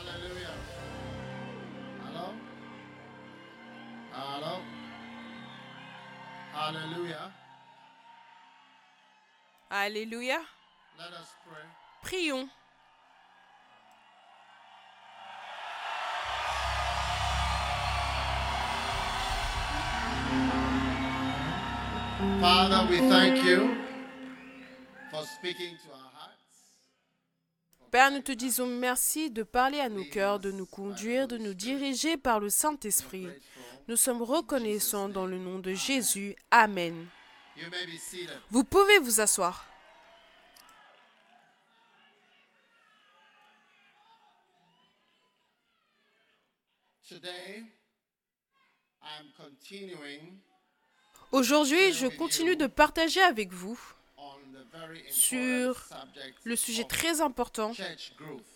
Hallelujah. Hello? Hello? Hallelujah. Alléluia. Let us pray. Prions. Father, we thank you for speaking to our hearts. Père, nous te disons merci de parler à nos cœurs, de nous conduire, de nous diriger par le Saint-Esprit. Nous sommes reconnaissants dans le nom de Jésus. Amen. Vous pouvez vous asseoir. Aujourd'hui, je continue de partager avec vous Sur le sujet très important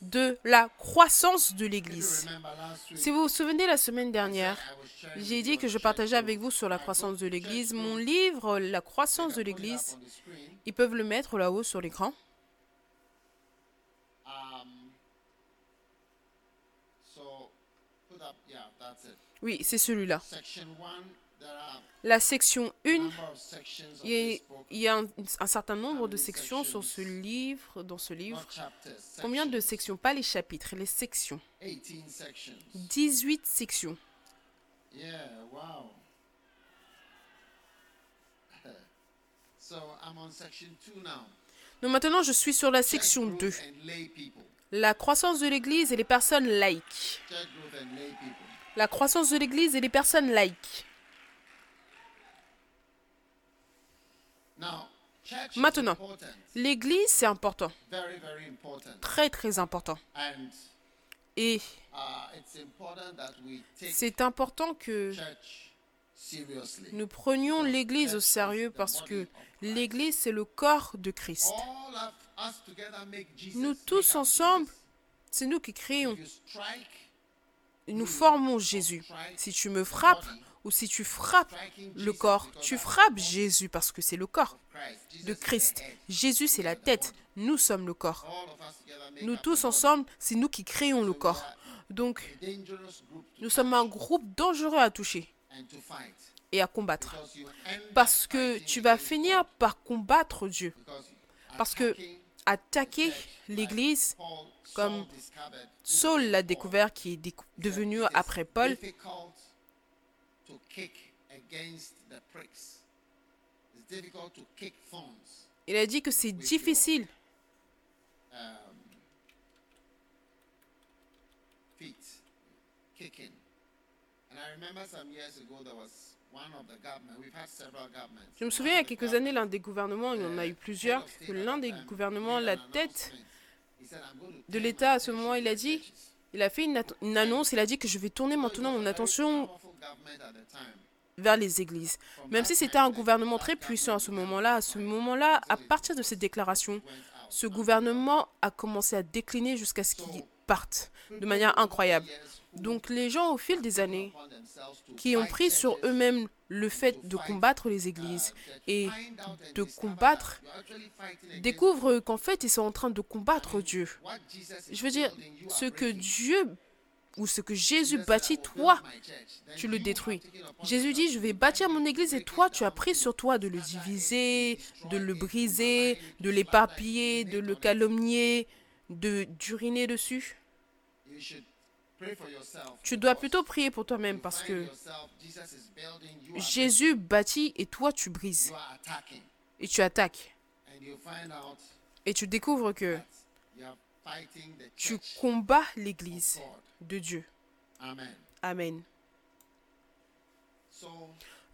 de la croissance de l'Église. Si vous vous souvenez, la semaine dernière, j'ai dit que je partageais avec vous sur la croissance de l'Église. Mon livre, La croissance de l'Église, ils peuvent le mettre là-haut sur l'écran. Um. Oui, c'est celui-là. La section a 1, number of sections of il y a, un, certain nombre de sections sur ce livre, dans ce livre. Combien de sections? Pas les chapitres, les sections. 18 sections. 18 sections. Yeah, wow. so I'm on section two now. Donc maintenant, je suis sur la section growth 2. and lay people. La croissance de l'Église et les personnes laïques. La croissance de l'Église et les personnes laïques. Now, church is Maintenant. L'Église, c'est important. Très, très important. Et uh, c'est important que nous prenions l'Église au sérieux parce que l'Église, c'est le corps de Christ. Nous tous ensemble, c'est nous qui créons. Nous formons Jésus. Si tu me frappes ou si tu frappes le corps, tu frappes Jésus parce que c'est le corps de Christ. Jésus, c'est la tête. Nous sommes le corps. Nous tous ensemble, c'est nous qui créons le corps. Donc, nous sommes un groupe dangereux à toucher et à combattre. Parce que tu vas finir par combattre Dieu. Parce que attaquer l'Église, comme Saul l'a découvert, qui est devenu après Paul, to kick against the pricks. It's difficult to kick thorns. il a dit que c'est difficile Um, feet kicking. And I remember some years ago there was one of the government. We've had several governments. Je me souviens, il y a quelques années, l'un des gouvernements, il y en a eu plusieurs, que l'un des gouvernements, la tête de l'État à ce moment, il a dit, il a fait une annonce, il a dit que je vais tourner maintenant mon attention vers les églises. Même si c'était un gouvernement très puissant à ce moment-là, à ce moment-là, à partir de cette déclaration, ce gouvernement a commencé à décliner jusqu'à ce qu'il parte de manière incroyable. Donc les gens, au fil des années, qui ont pris sur eux-mêmes le fait de combattre les églises et de combattre, découvrent qu'en fait, ils sont en train de combattre Dieu. Je veux dire, ce que Dieu ou ce que Jésus bâtit, toi, tu le détruis. Jésus dit, je vais bâtir mon église et toi, tu as pris sur toi de le diviser, de le briser, de l'éparpiller, de le calomnier, de d'uriner dessus. Tu dois plutôt prier pour toi-même parce que Jésus bâtit et toi, tu brises. Et tu attaques. Et tu découvres que tu combats l'église de Dieu. Amen. Amen.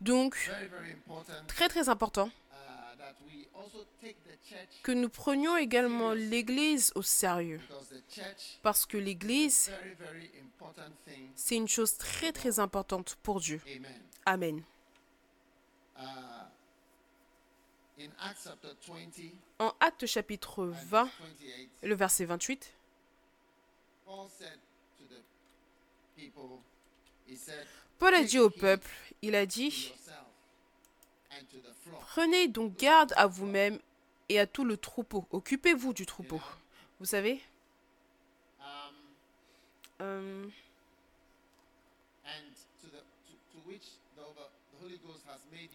Donc, très très important uh, que nous prenions également l'église au sérieux. Parce que l'église, c'est une chose très très importante pour Dieu. Amen. Uh, in Acts chapter 20 En Actes chapitre 20, 28, le verset 28, Paul said to the people, he said, Paul a dit au peuple, il a dit, prenez donc garde à vous-même et à tout le troupeau. Occupez-vous du troupeau. Vous savez, Um, euh,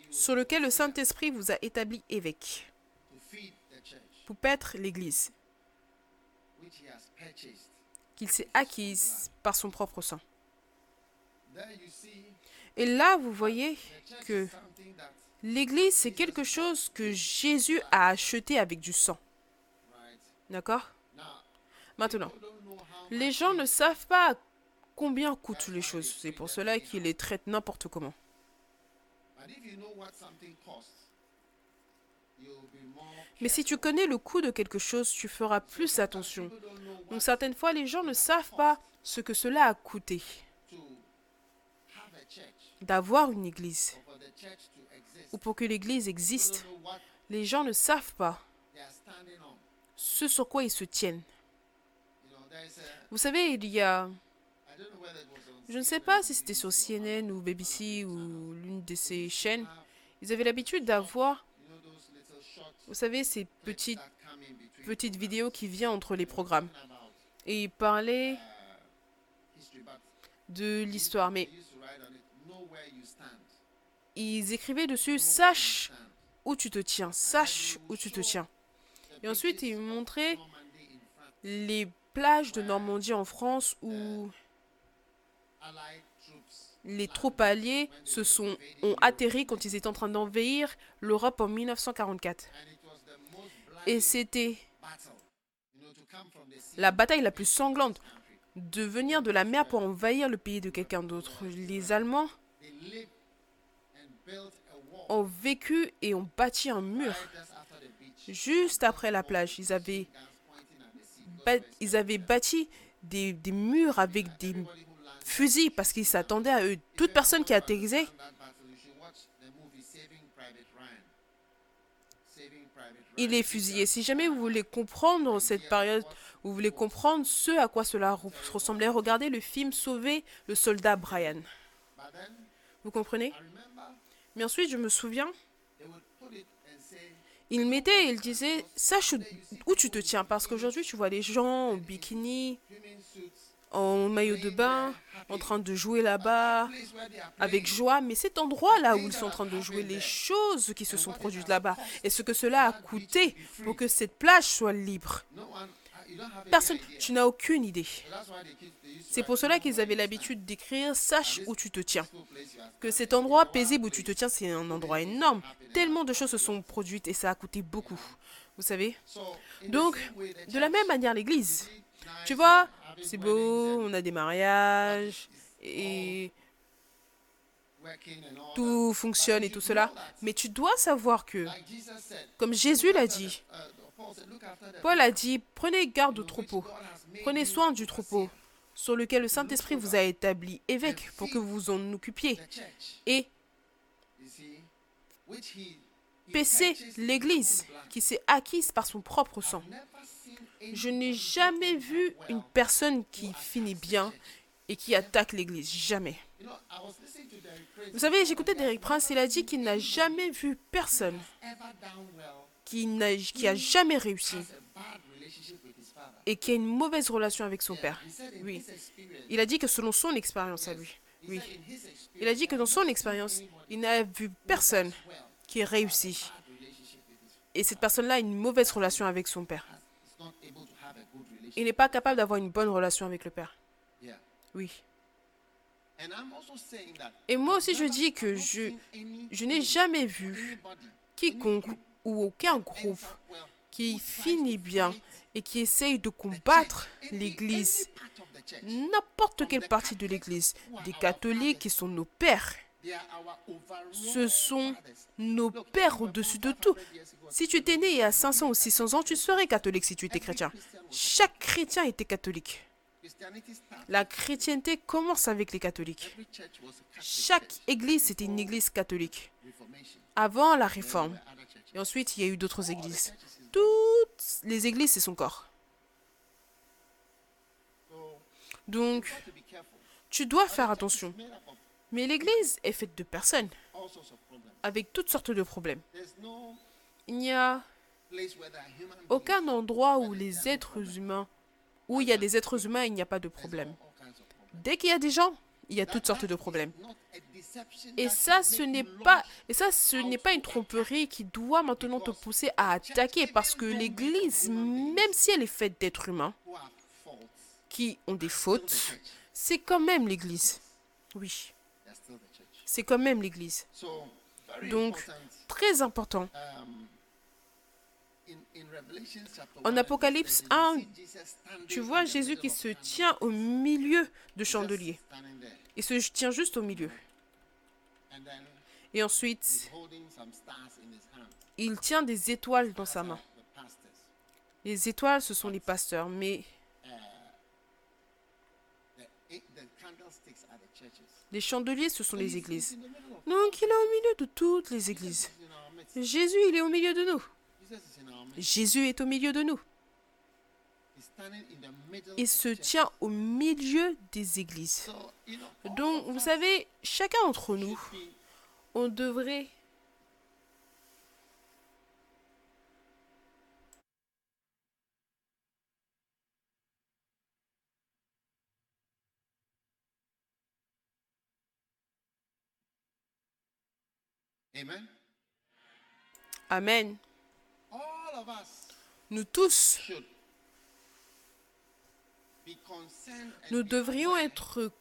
sur lequel le Saint-Esprit vous a établi évêque. Pour paître l'Église, qu'il s'est acquise par son propre sang. Et là, vous voyez que l'Église, c'est quelque chose que Jésus a acheté avec du sang. D'accord? Maintenant, les gens ne savent pas combien coûtent les choses. C'est pour cela qu'ils les traitent n'importe comment. Mais si tu connais le coût de quelque chose, tu feras plus attention. Donc certaines fois, les gens ne savent pas ce que cela a coûté to have a church d'avoir une église ou pour que l'église existe. Les gens ne savent pas ce sur quoi ils se tiennent. Vous savez, il y a, je ne sais pas si c'était sur CNN ou BBC ou l'une de ces chaînes, ils avaient l'habitude d'avoir, vous savez, ces petites, petites vidéos qui viennent entre les programmes. Et ils parlaient de l'histoire, mais ils écrivaient dessus, sache où tu te tiens, sache où tu te tiens. Et ensuite, ils montraient les plages de Normandie en France où les troupes alliées se sont, ont atterri quand ils étaient en train d'envahir l'Europe en 1944. and it was the most Et c'était la bataille la plus sanglante de venir de la mer pour envahir le pays de quelqu'un d'autre. Les Allemands Ont vécu et ont bâti un mur juste après la plage. Ils avaient, ils avaient bâti des, des murs avec des fusils parce qu'ils s'attendaient à eux. Toute personne qui atterrissait il est fusillé. Si jamais vous voulez comprendre cette période, vous voulez comprendre ce à quoi cela re- ressemblait, regardez le film Sauver le soldat Brian. Vous comprenez? Mais ensuite, je me souviens, il mettait et il disait Sache où, tu te tiens. Parce qu'aujourd'hui, tu vois les gens en bikini, en maillot de bain, en train de jouer là-bas, avec joie. Mais cet endroit-là où ils sont en train de jouer, les choses qui se sont produites là-bas, et ce que cela a coûté pour que cette plage soit libre? Personne, tu n'as aucune idée. C'est pour cela qu'ils avaient l'habitude d'écrire Sache où tu te tiens. Que cet endroit paisible où tu te tiens, c'est un endroit énorme. Tellement de choses se sont produites et ça a coûté beaucoup. Vous savez? Donc, de la même manière, l'Église. Tu vois, c'est beau, on a des mariages et tout fonctionne et tout cela. Mais tu dois savoir que, comme Jésus l'a dit, Paul a dit, prenez garde au troupeau. Prenez soin du troupeau sur lequel le Saint-Esprit vous a établi évêque pour que vous en occupiez. Et paissez l'Église qui s'est acquise par son propre sang. Je n'ai jamais vu une personne qui finit bien et qui attaque l'Église. Jamais. Vous savez, j'écoutais Derek Prince, il a dit qu'il n'a jamais vu personne qui n'a qui a jamais réussi et qui a une mauvaise relation avec son père. Oui. Il a dit que selon son expérience à lui, oui. Il a dit que dans son expérience, il n'a vu personne qui ait réussi. Et cette personne-là a une mauvaise relation avec son père. Il n'est pas capable d'avoir une bonne relation avec le père. Oui. Et moi aussi, je dis que je, je n'ai jamais vu quiconque ou aucun groupe qui finit bien et qui essaye de combattre l'Église. N'importe quelle partie de l'Église. Des catholiques qui sont nos pères. Ce sont nos pères au-dessus de tout. 500 years ago, Si tu étais né il y a 500 ou 600 ans, tu serais catholique si tu étais chrétien. Chaque chrétien était catholique. La chrétienté commence avec les catholiques. Chaque église, c'était une église catholique. Avant la réforme. Et ensuite, il y a eu d'autres églises. Toutes les églises, c'est son corps. Donc, tu dois faire attention. Mais l'église est faite de personnes, avec toutes sortes de problèmes. Il n'y a aucun endroit où les êtres humains où il y a des êtres humains, il n'y a pas de problème. Dès qu'il y a des gens, il y a toutes sortes de problèmes. Et ça, ce n'est pas, et ça, ce n'est pas une tromperie qui doit maintenant te pousser à attaquer, parce que l'Église, même si elle est faite d'êtres humains qui ont des fautes, c'est quand même l'Église. Oui, c'est quand même l'Église. Donc, très important. En Apocalypse 1, tu vois Jésus qui se tient au milieu de chandeliers. Il se tient juste au milieu. Et ensuite, il tient des étoiles dans sa main. Les étoiles, ce sont les pasteurs, mais les chandeliers, ce sont les églises. Donc, il est au milieu de toutes les églises. Jésus, il est au milieu de nous. Jésus est au milieu de nous. Il se tient au milieu des églises. Donc, vous savez, chacun d'entre nous, on devrait Amen. Nous tous, nous devrions être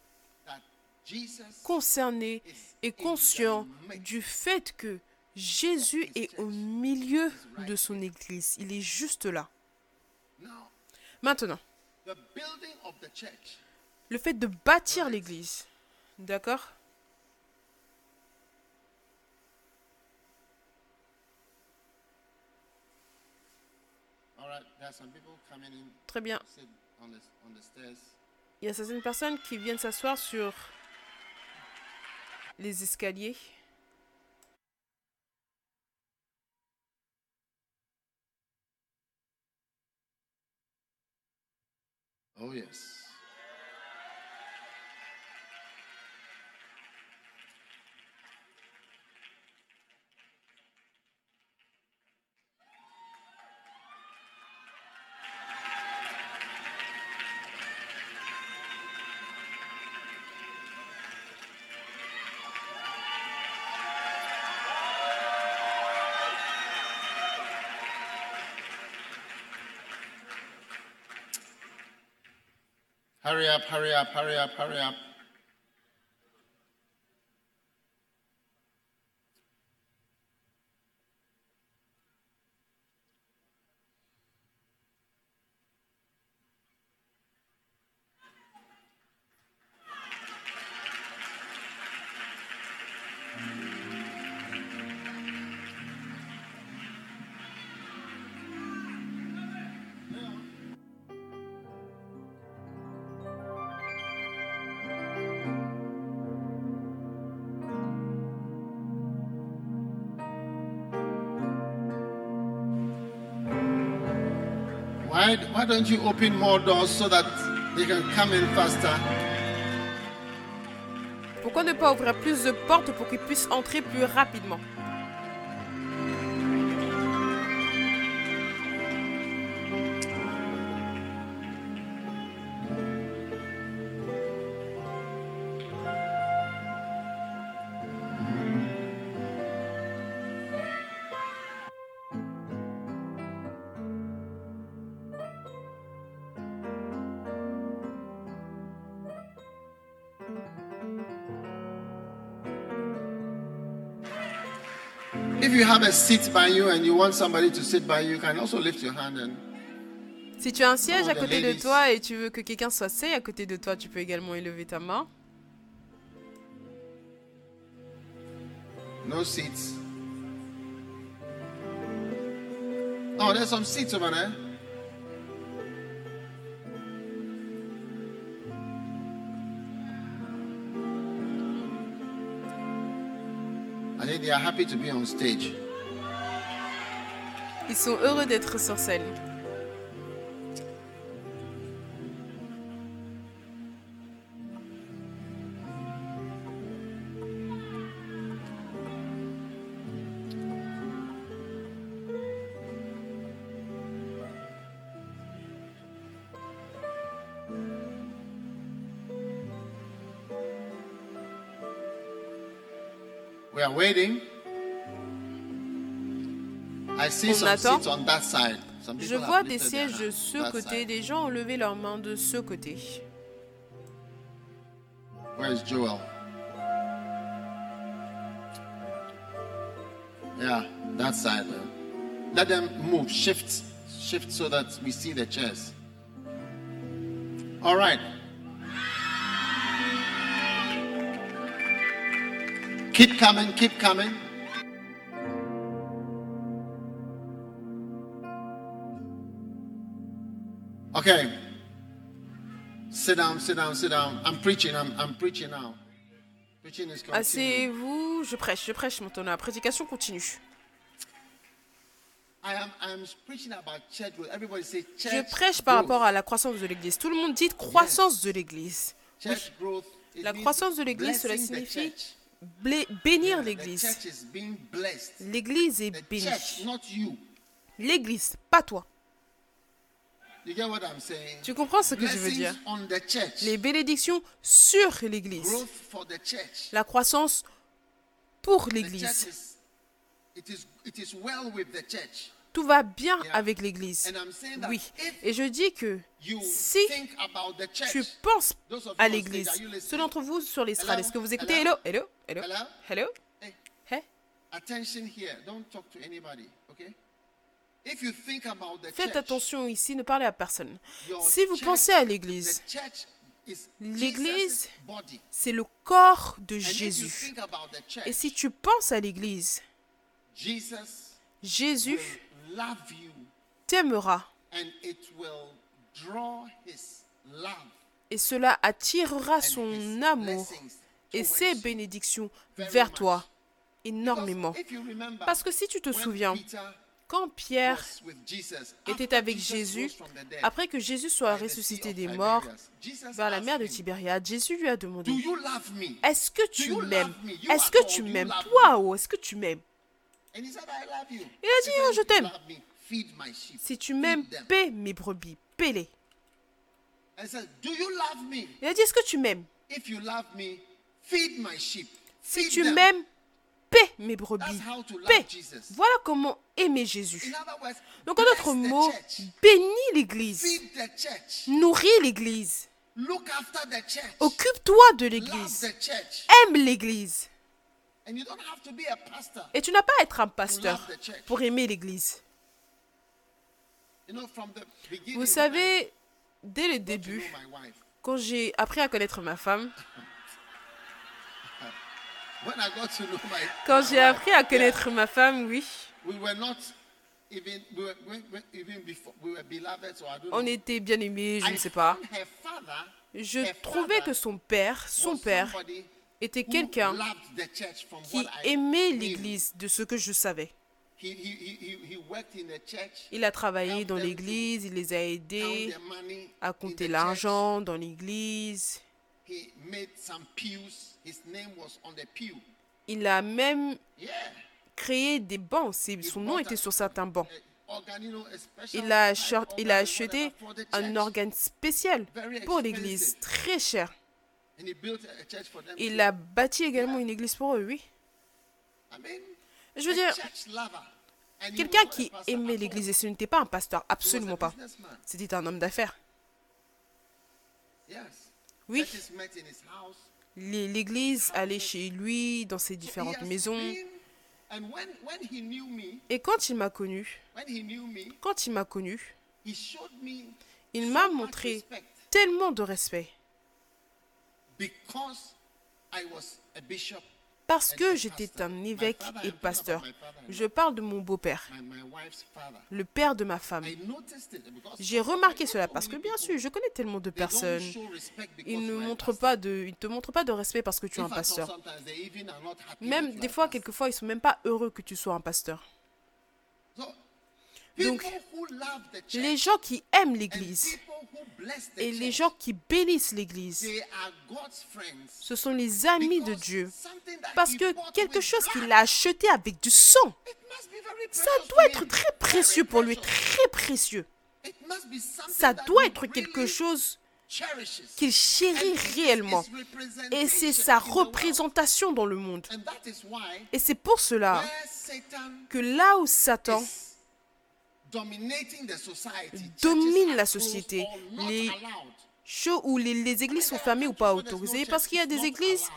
concernés et conscients du fait que Jésus est au milieu de son Église. Il est juste là. Maintenant, le fait de bâtir l'Église, d'accord Très bien. Il y a certaines personnes qui viennent s'asseoir sur les escaliers. Oh yes. Hurry up, hurry up, hurry up, hurry up. Why, don't you open more doors so that they can come in faster? Pourquoi ne pas ouvrir plus de portes pour qu'ils puissent entrer plus rapidement? Have a seat by you and you want somebody to sit by you, you can also lift your hand and Si tu as un siège à côté de toi et tu veux que quelqu'un soit assis à côté de toi, tu peux également élever ta main. no seats. Oh, there's some seats over there. I think they are happy to be on stage. Ils sont heureux d'être sur scène. On some attend. seats on that side. Some Je vois des sièges de ce côté, des gens ont levé leurs mains de ce côté. Where is Joel? Yeah, that side. Let them move, shift, shift so that we see the chairs. All right. Keep coming, keep coming. Sit down, sit down, sit down. I'm preaching, I'm, I'm preaching now. Preaching is continuing. Asseyez-vous, je prêche, je prêche maintenant. La prédication continue. I am I'm preaching about church growth. Everybody say Je church prêche par growth. rapport à la croissance de l'Église. Tout le monde dit croissance de l'Église. Church growth. it La croissance de l'Église, cela signifie bénir l'Église. L'Église est The bénie. L'Église, pas toi. You get what I'm saying? Tu comprends ce que je veux dire? Les bénédictions sur l'Église. La croissance pour l'Église. Tout va bien avec l'Église. Oui. Et je dis que si tu penses à l'Église, ceux d'entre vous sur l'estrade, est-ce que vous écoutez? Hello? Hello? Hello? Hello? Hey? attention here. Don't talk to anybody, okay? If you think about the Faites attention ici, ne parlez à personne. Si vous pensez à l'Église, L'Église, c'est le corps de Jésus. Et si tu penses à l'Église, Jesus Jésus t'aimera and it will draw his love et cela attirera son amour et ses bénédictions vers toi énormément. Parce que si tu te souviens, quand Pierre était avec Jésus, après que Jésus soit ressuscité des morts vers la mer de Tibériade, Jésus lui a demandé me? Est-ce que tu m'aimes? Est-ce que tu m'aimes? Toi, oh, est-ce que tu m'aimes? Il a dit, Oh, je "If you t'aime. Si tu m'aimes, Feed them." paie mes brebis, paie-les. Il a dit Est-ce que tu m'aimes? Si tu m'aimes, paie mes brebis. Jesus. Voilà comment aimer Jésus. Donc en d'autres mots, bénis l'Église, nourris l'Église, occupe-toi de l'Église, aime l'Église. And you don't have to be a pastor. Et tu n'as pas à être un pasteur pour aimer l'Église. You know, from the beginning, Vous savez, dès le début, quand j'ai appris à connaître ma femme, when I got to know my quand j'ai appris à connaître ma femme, oui, on était bien aimés, je ne sais pas. Je trouvais que son père, son père, était quelqu'un qui aimait l'Église de ce que je savais. Il a travaillé dans l'Église, il les a aidés à compter l'argent dans l'Église. Church. He made some pews. His name was on the pew. Il a même créé des bancs. Son nom était sur certains bancs. Il a, il a acheté un organe spécial pour l'Église, très cher. Il a bâti également une église pour eux, oui. Je veux dire, quelqu'un qui aimait l'église, et ce n'était pas un pasteur, absolument pas. C'était un homme d'affaires. Oui, l'église allait chez lui, dans ses différentes maisons. Et quand il m'a connu, quand il m'a connu, il m'a montré tellement de respect. Parce que j'étais un évêque et pasteur. Je parle de mon beau-père, le père de ma femme. J'ai remarqué cela parce que bien sûr, je connais tellement de personnes. Ils ne montrent te montrent pas de respect parce que tu es un pasteur. Même des fois, quelquefois, ils sont même pas heureux que tu sois un pasteur. Donc, Les gens qui aiment l'église et les gens qui bénissent l'église, ce sont les amis de Dieu. Parce que quelque chose qu'il a acheté avec du sang, ça doit être très précieux pour lui, très précieux. Ça doit être quelque chose qu'il chérit réellement. Et c'est sa représentation dans le monde. Et c'est pour cela que là où Satan domine la société, les shows où les, églises sont fermées ou pas autorisées, parce qu'il y a des églises,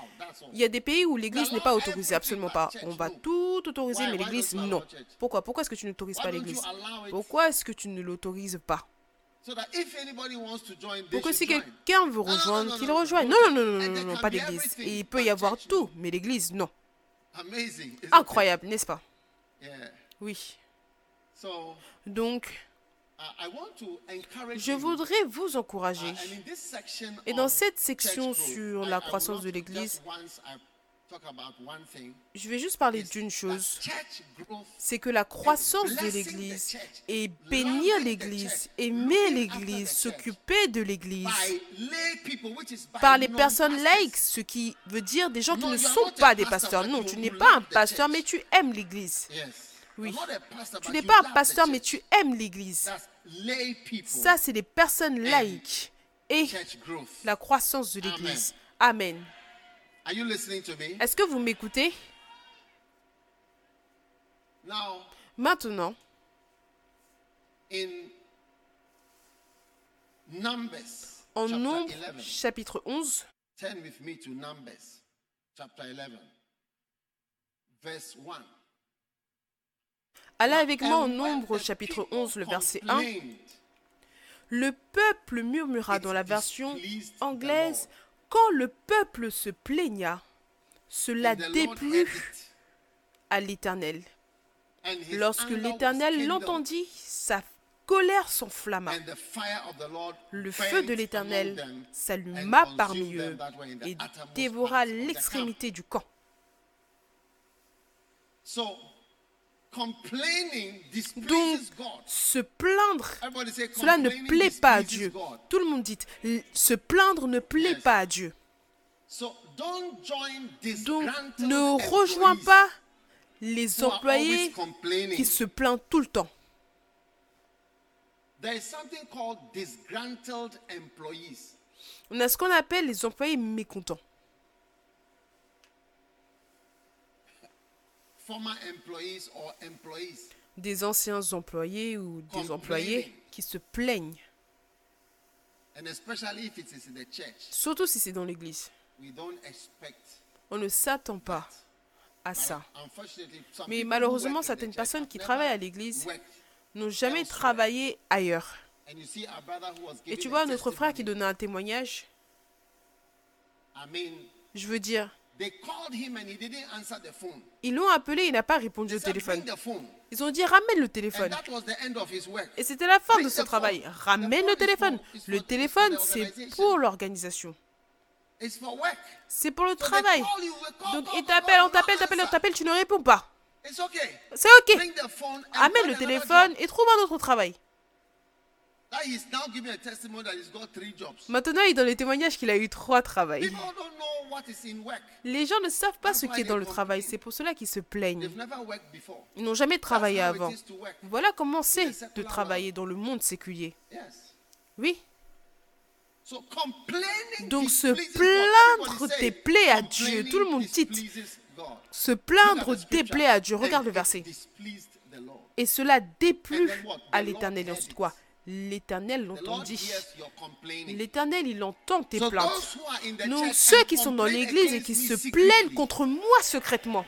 il y a des pays où l'église n'est pas autorisée, absolument pas. On va tout autoriser, mais l'église, non. Pourquoi? Pourquoi est-ce que tu n'autorises pas l'église? Pourquoi est-ce que tu ne l'autorises pas? Pour que si quelqu'un veut rejoindre, qu'il rejoigne? Non, non, non, non, non, pas d'église. Et il peut y avoir tout, mais l'église, non. Incroyable, n'est-ce pas? Oui. Donc, je voudrais vous encourager. Uh, Et dans cette section sur la croissance de l'Église, je vais juste parler d'une chose, c'est que la croissance de l'Église et bénir l'Église, aimer l'Église, s'occuper de l'Église par les personnes laïques, ce qui veut dire des gens qui ne sont pas des pasteurs. Non, tu n'es pas un pasteur, mais tu aimes l'Église. Oui. Tu n'es pas un pasteur, mais tu aimes l'Église. Ça, c'est des personnes laïques et la croissance de l'Église. Amen. Est-ce que vous m'écoutez? Maintenant, en Nombre, chapitre 11, Allez avec moi en Nombre, chapitre 11, le verset 1. Le peuple murmura dans la version anglaise quand le peuple se plaigna, cela déplut à l'Éternel. Lorsque l'Éternel l'entendit, sa colère s'enflamma. Le feu de l'Éternel s'alluma parmi eux et dévora l'extrémité du camp. Donc, se plaindre, cela ne plaît pas à Dieu. Tout le monde dit, se plaindre ne plaît pas à Dieu. Donc, ne rejoins pas les employés qui se plaignent tout le temps. On a ce qu'on appelle les employés mécontents. Des anciens employés ou des employés qui se plaignent. Surtout si c'est dans l'église. On ne s'attend pas à ça. Mais malheureusement, certaines personnes qui travaillent à l'église n'ont jamais travaillé ailleurs. Et tu vois, notre frère qui donnait un témoignage, je veux dire, ils l'ont appelé, il n'a pas répondu au téléphone. Ils ont dit ramène le téléphone. Et c'était la fin de son travail. Ramène le téléphone. Le téléphone, c'est pour l'organisation. C'est pour le travail. Donc il t'appelle, on t'appelle, t'appelle, on t'appelle, tu ne réponds pas. C'est ok. Amène le téléphone et trouve un autre travail. Maintenant, il donne le témoignage qu'il a eu trois travails. Les gens ne savent pas ce qui est dans le travail. C'est pour cela qu'ils se plaignent. Ils n'ont jamais travaillé avant. Voilà comment c'est de travailler dans le monde séculier. Oui. Donc se plaindre déplaît à Dieu. Tout le monde dit. Se plaindre déplaît à Dieu. Regarde le verset. Et cela déplut à l'éternel. Ensuite quoi L'Éternel l'entendit. L'Éternel, il entend tes plaintes. Donc ceux qui sont dans l'église et qui se plaignent contre moi secrètement,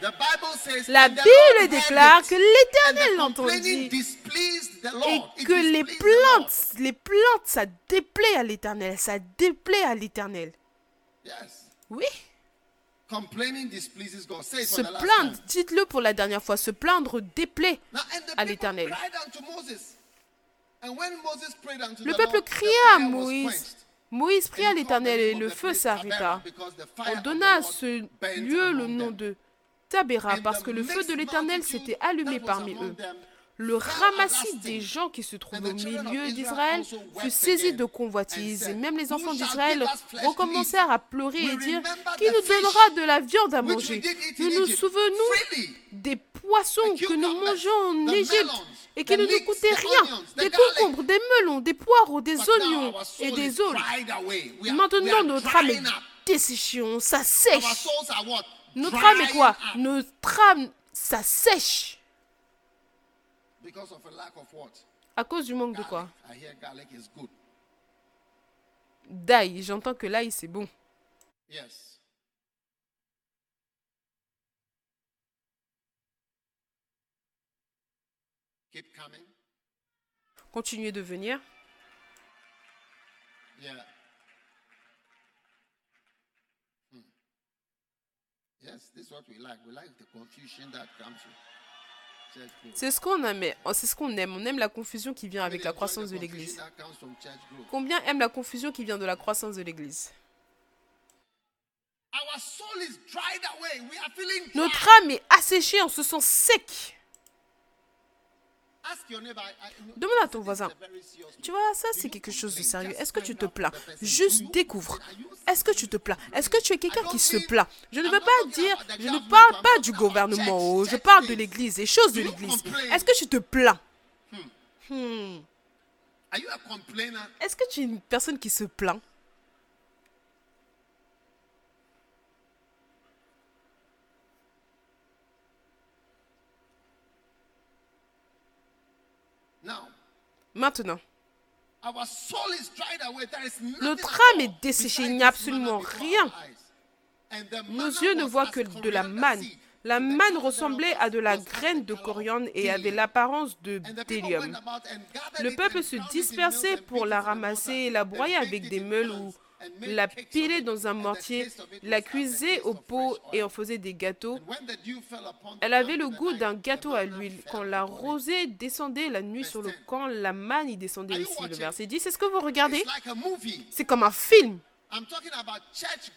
la Bible déclare que l'Éternel l'entendit. et que les plaintes, les plaintes, ça déplaît à l'Éternel, ça déplaît à l'Éternel. Oui. Se plaindre, dites-le pour la dernière fois, se plaindre déplaît à l'Éternel. Le peuple cria à Moïse. Moïse pria à l'Éternel et le feu s'arrêta. On donna à ce lieu le nom de Tabéra parce que le feu de l'Éternel s'était allumé parmi eux. Le ramassis des gens qui se trouvaient au milieu d'Israël fut saisi de convoitise et même les enfants d'Israël recommencèrent à pleurer et dire Qui nous donnera de la viande à manger? Nous nous souvenons des poissons que nous mangeons en Égypte et qui ne nous coûtait rien. Des concombres, des melons, des poireaux, des oignons et des aules. Maintenant, notre âme est desséchée, on s'assèche. Notre âme est quoi? Notre âme s'assèche. À cause du manque de quoi? D'ail. J'entends que l'ail, c'est bon. Continuez de venir. C'est ce qu'on aime. Oh, c'est ce qu'on aime. On aime la confusion qui vient avec la croissance de l'Église. Combien aiment la confusion qui vient de la croissance de l'Église? Notre âme est asséchée, on se sent sec. Demande à ton voisin. Tu vois, ça c'est quelque chose de sérieux. Est-ce que tu te plains? Juste découvre. Est-ce que tu te plains? Est-ce que tu es quelqu'un qui se plaint? Je ne veux pas dire, je ne parle pas du gouvernement, je parle de l'église, des choses de l'église. Est-ce que tu te plains? Hmm. Est-ce que tu es une personne qui se plaint? Maintenant, notre âme est desséchée, il n'y a absolument rien. Nos yeux ne voient que de la manne. La manne ressemblait à de la graine de coriandre et avait l'apparence de bdellium. Le peuple se dispersait pour la ramasser et la broyer avec des meules ou la pilait dans un mortier, la cuisait au pot et en faisait des gâteaux. Elle avait le goût d'un gâteau à l'huile. Quand la rosée descendait la nuit sur le camp, la manne y descendait aussi. Le verset 10, c'est ce que vous regardez? C'est comme un film.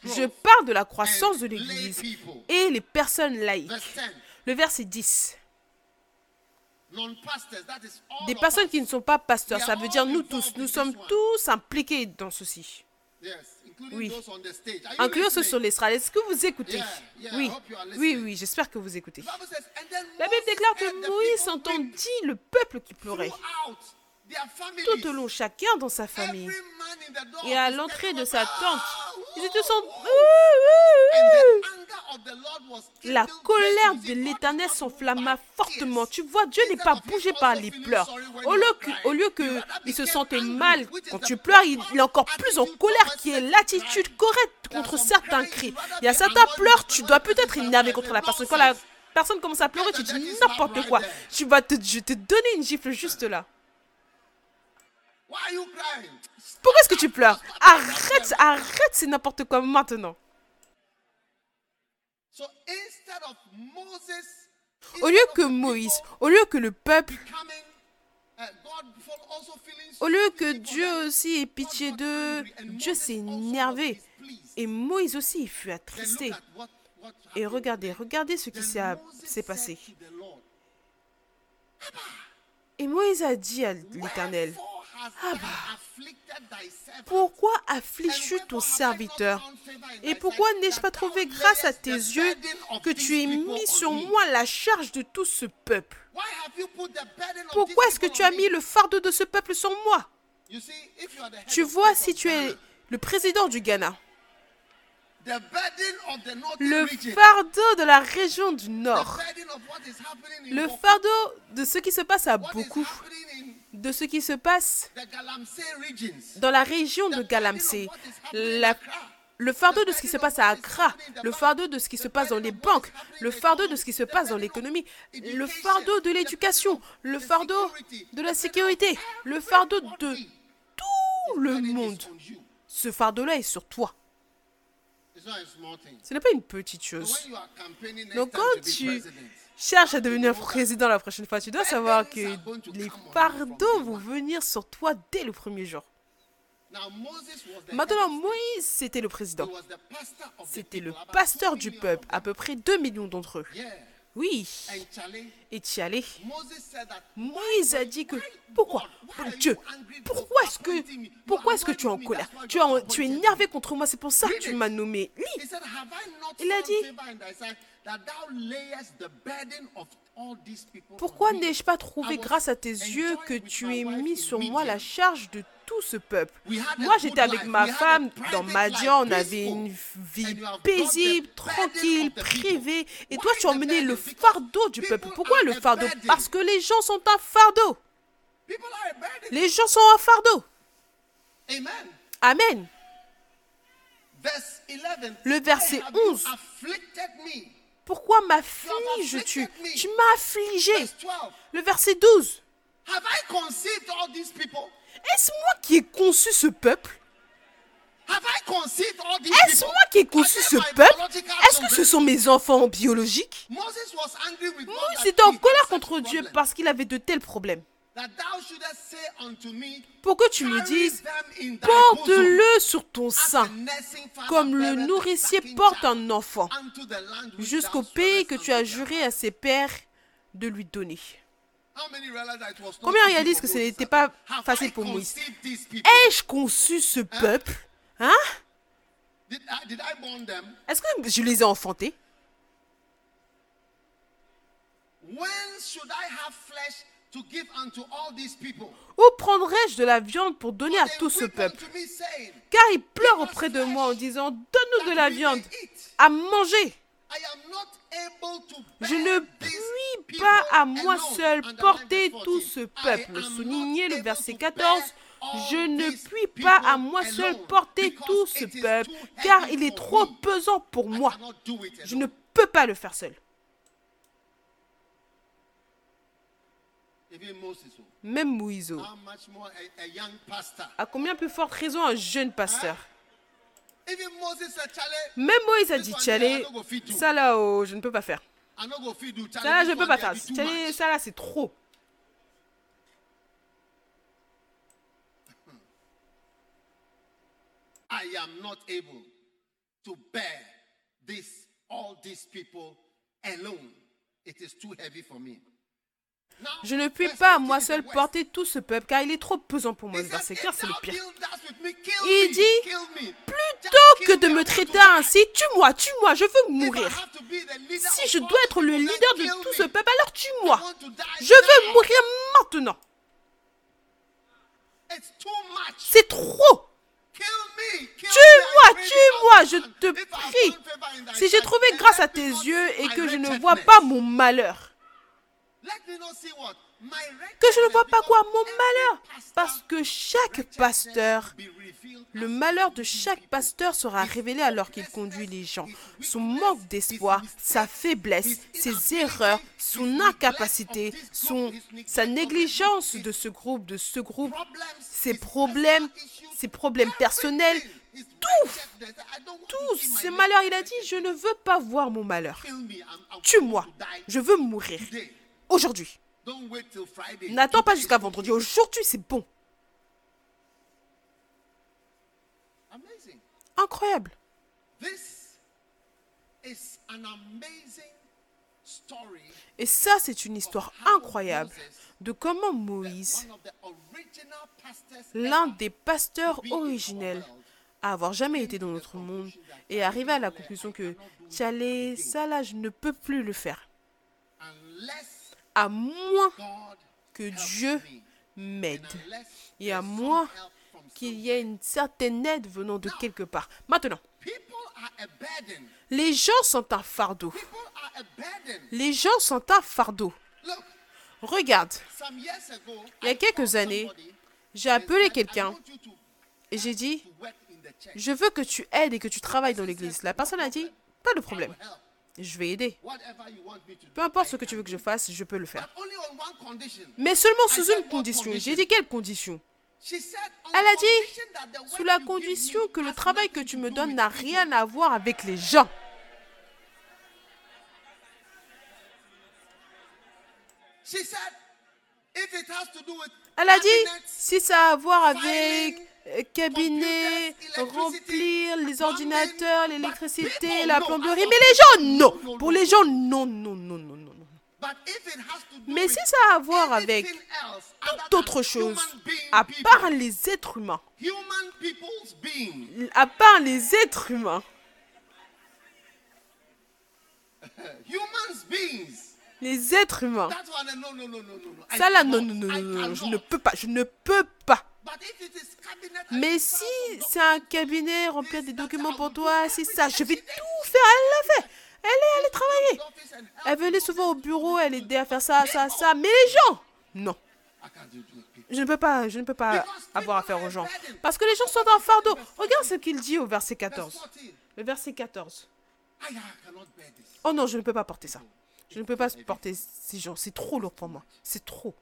Je parle de la croissance de l'Église et les personnes laïques. Le verset 10. Des personnes qui ne sont pas pasteurs, ça veut dire nous tous, nous sommes tous impliqués dans ceci. Oui. Incluant ceux sur l'estrade. Est-ce que vous écoutez? Oui. Oui, oui, j'espère que vous écoutez. La Bible déclare que Moïs entendit le peuple qui pleurait. Tout au long, chacun dans sa famille. Et à l'entrée de sa tente, ils étaient sans... La colère de l'Éternel s'enflamma fortement. Tu vois, Dieu n'est pas bougé par les pleurs. Au lieu, que, au lieu qu'il se sentait mal quand tu pleures, il est encore plus en colère, qui est l'attitude correcte contre certains cris. Il y a certains pleurs, tu dois peut-être énerver contre la personne. Quand la personne commence à pleurer, tu dis n'importe quoi. Tu vas te, je te donner une gifle juste là. Pourquoi est-ce que tu pleures? Arrête, arrête, c'est n'importe quoi maintenant. Au lieu que Moïse, au lieu que le peuple, uh, au lieu que Dieu aussi ait pitié d'eux, Dieu s'est énervé. Et Moïse aussi fut attristé. Et regardez, regardez ce qui s'est passé. Et Moïse a dit à l'Éternel, ah bah, pourquoi affliges-tu ton serviteur Et pourquoi n'ai-je pas trouvé grâce à tes yeux que tu aies mis sur moi la charge de tout ce peuple? Pourquoi est-ce que tu as mis le fardeau de ce peuple sur moi? Tu vois, si tu es le président du Ghana, le fardeau de la région du Nord, le fardeau de ce qui se passe à beaucoup, de ce qui se passe dans la région de Galamsey, le fardeau de ce qui se passe à Accra, le fardeau de ce qui se passe dans les banques, le fardeau de ce qui se passe dans l'économie, le fardeau de l'éducation, le fardeau de la sécurité, le fardeau de tout le monde. Ce fardeau-là est sur toi. Ce n'est pas une petite chose. Donc quand tu cherche à devenir président la prochaine fois, tu dois savoir que les fardeaux vont venir sur toi dès le premier jour. Maintenant, Moïse, c'était le président. C'était le pasteur du peuple, à peu près 2 millions d'entre eux. Oui. Et allais. Moïse a dit que pourquoi? Dieu, pourquoi est-ce que pourquoi est-ce que tu es en colère? Tu, es tu es énervé contre moi, c'est pour ça que tu m'as nommé. Lis. Il a dit Pourquoi n'ai-je pas trouvé grâce à tes yeux que tu aies mis sur moi la charge de tout ce peuple Moi, j'étais avec ma femme dans Madian, on avait une vie paisible, tranquille, privée, et toi, tu as emmené le fardeau du peuple. Pourquoi le fardeau? Parce que les gens sont un fardeau. Les gens sont un fardeau. Amen. Le verset 11. Pourquoi m'afflige-tu Tu m'as affligé. Le verset 12. Est-ce moi qui ai conçu ce peuple? Est-ce moi qui ai conçu ce peuple? Est-ce que ce sont mes enfants biologiques? Moïse était en colère contre Dieu parce qu'il avait de tels problèmes pour que tu me dises, porte-le sur ton sein, comme le nourricier porte un enfant, jusqu'au pays que tu as juré à ses pères de lui donner. Combien réalisent que ce n'était pas facile pour Moïse? Ai-je conçu ce peuple? Hein? Est-ce que je les ai enfantés? Où prendrai-je de la viande pour donner à tout ce peuple? Car ils pleurent auprès de moi en disant, donne-nous de la viande à manger. Je ne puis pas à moi seul porter tout ce peuple. Soulignez le verset 14. Je ne puis pas à moi seul porter tout ce peuple, car il est trop pesant pour moi. Je ne peux pas le faire seul. Même Moïse. A combien plus forte raison un jeune pasteur? Même Moïse a dit, Tchalé, ça là, oh, je ne peux pas faire. Ça là, je ne peux pas faire. Tchalé, ça là, c'est trop. I am not able to bear this, all these people alone. It is too heavy for me. Je ne puis pas moi seul porter tout ce peuple car il est trop pesant pour moi. C'est le pire. Il dit, plutôt que de me traiter ainsi, tue-moi, tue-moi, je veux mourir. Si je dois être le leader de tout ce peuple, alors tue-moi. Je veux mourir maintenant. C'est trop. Tue-moi, tue-moi, je te prie. Si j'ai trouvé grâce à tes yeux et que je ne vois pas mon malheur, que je ne vois pas quoi? Mon malheur. Parce que chaque pasteur, le malheur de chaque pasteur sera révélé alors qu'il conduit les gens. Son manque d'espoir, sa faiblesse, ses erreurs, son incapacité, son, sa négligence de ce groupe, de ce groupe, ses problèmes, ses problèmes personnels, tout, tout ces malheurs. Il a dit, je ne veux pas voir mon malheur. Tue-moi, je veux mourir aujourd'hui. N'attends pas jusqu'à vendredi. Aujourd'hui, c'est bon. Incroyable. Et ça, c'est une histoire incroyable de comment Moïse, l'un des pasteurs originels à avoir jamais été dans notre monde, est arrivé à la conclusion que, Tchalé, ça là, je ne peux plus le faire à moins que Dieu m'aide et à moins qu'il y ait une certaine aide venant de quelque part. Maintenant, les gens sont un fardeau. Les gens sont un fardeau. Regarde, il y a quelques années, j'ai appelé quelqu'un et j'ai dit, je veux que tu aides et que tu travailles dans l'église. La personne a dit, pas de problème je vais aider. Peu importe ce que tu veux que je fasse, je peux le faire. Mais seulement sous une condition. J'ai dit quelle condition? Elle a dit, sous la condition que le travail que tu me donnes n'a rien à voir avec les gens. Elle a dit, si ça a à voir avec euh, cabinet, remplir les ordinateurs, l'électricité, la plomberie. Mais les gens, non. Pour les gens, non, non, non, non, non. Mais si ça a à voir avec toute autre chose, à part les êtres humains, à part les êtres humains, Les êtres humains. Ça là, non, non, non, non, non, je ne peux pas, je ne peux pas. Mais si c'est un cabinet rempli des documents pour toi, c'est ça, je vais tout faire. Elle l'a fait. Elle est allée travailler. Elle venait souvent au bureau, elle aidait à faire ça, ça, ça. Mais les gens, non. Je ne peux pas, je ne peux pas avoir affaire aux gens. Parce que les gens sont en fardeau. Regarde ce qu'il dit au verset 14. Le verset 14. Oh non, je ne peux pas porter ça. Je ne peux pas porter ces gens. C'est trop lourd pour moi. C'est trop.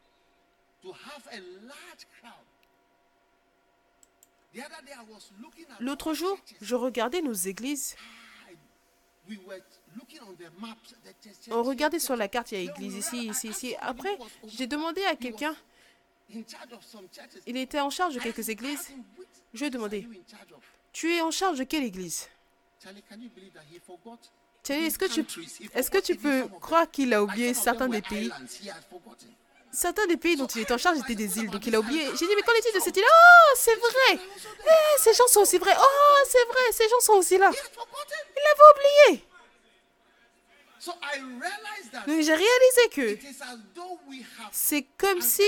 L'autre jour, je regardais nos églises. On regardait sur la carte, il y a église ici, ici, ici. Après, j'ai demandé à quelqu'un, il était en charge de quelques églises. Je lui ai demandé, tu es en charge de quelle église? Charlie, est-ce que, tu, est-ce que tu peux croire qu'il a oublié certains des pays? Certains des pays dont il était en charge étaient des îles, donc il a oublié. J'ai dit, mais qu'en est-il de cette île Oh, c'est vrai. Eh, Ces gens sont aussi vrais. Oh, c'est vrai, ces gens sont aussi là. Il l'avait oublié. Donc j'ai réalisé que c'est comme si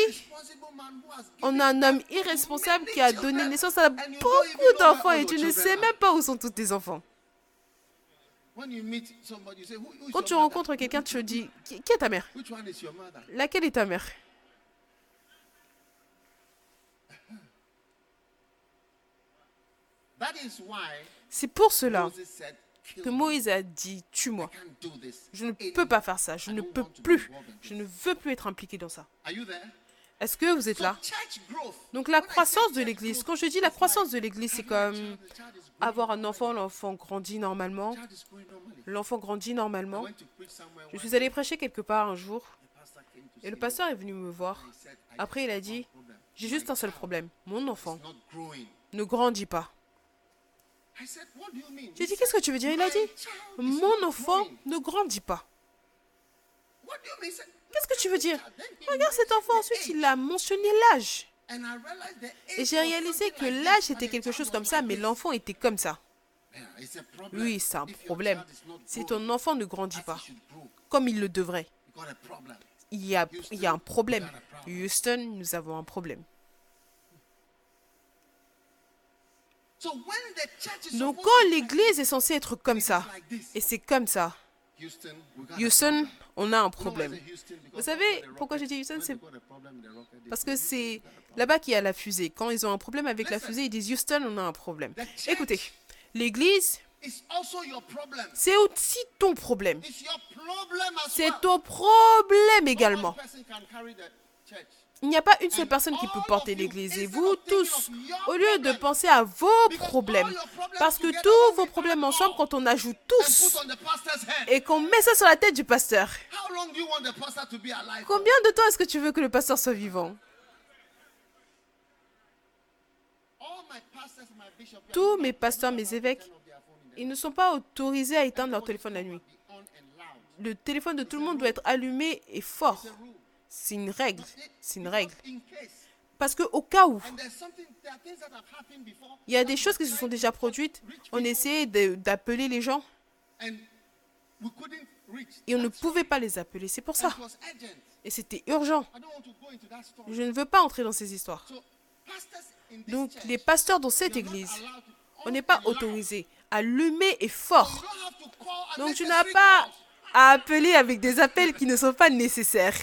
on a un homme irresponsable qui a donné naissance à beaucoup d'enfants et tu ne sais même pas où sont tous tes enfants. Quand tu rencontres quelqu'un, tu te dis, qui est ta mère? Laquelle est ta mère? C'est pour cela que Moïse a dit, tue-moi. Je ne peux pas faire ça, je ne peux plus, je ne veux plus être impliqué dans ça. Est-ce que vous êtes là? Donc la croissance de l'Église, quand je dis la croissance de l'Église, c'est comme avoir un enfant, l'enfant grandit normalement. L'enfant grandit normalement. Je suis allé prêcher quelque part un jour et le pasteur est venu me voir. Après, il a dit, j'ai juste un seul problème. Mon enfant ne grandit pas. J'ai dit, qu'est-ce que tu veux dire? Il a dit, mon enfant ne grandit pas. Qu'est-ce que tu veux dire? Regarde cet enfant, ensuite il a mentionné l'âge. Et j'ai réalisé que l'âge était quelque chose comme ça, mais l'enfant était comme ça. Oui, c'est un problème. Si ton enfant ne grandit pas comme il le devrait, il y a, il y a un problème. Houston, nous avons un problème. Donc quand l'Église est censée être comme ça, et c'est comme ça, Houston, on a un problème. Vous savez pourquoi j'ai dit Houston C'est parce que c'est là-bas qu'il y a la fusée. Quand ils ont un problème avec la fusée, ils disent Houston, on a un problème. Écoutez, l'Église, c'est aussi ton problème. C'est ton problème également. Il n'y a pas une seule personne qui peut porter l'Église. Et vous tous, au lieu de penser à vos problèmes, parce que tous vos problèmes ensemble, quand on ajoute tous et qu'on met ça sur la tête du pasteur, combien de temps est-ce que tu veux que le pasteur soit vivant? Tous mes pasteurs, mes évêques, ils ne sont pas autorisés à éteindre leur téléphone la nuit. Le téléphone de tout le monde doit être allumé et fort. C'est une règle. C'est une règle. Parce que au cas où il y a des choses qui se sont déjà produites, on essayait d'appeler les gens et on ne pouvait pas les appeler. C'est pour ça. Et c'était urgent. Je ne veux pas entrer dans ces histoires. Donc les pasteurs dans cette église, on n'est pas autorisé à allumer et fort. Donc tu n'as pas à appeler avec des appels qui ne sont pas nécessaires.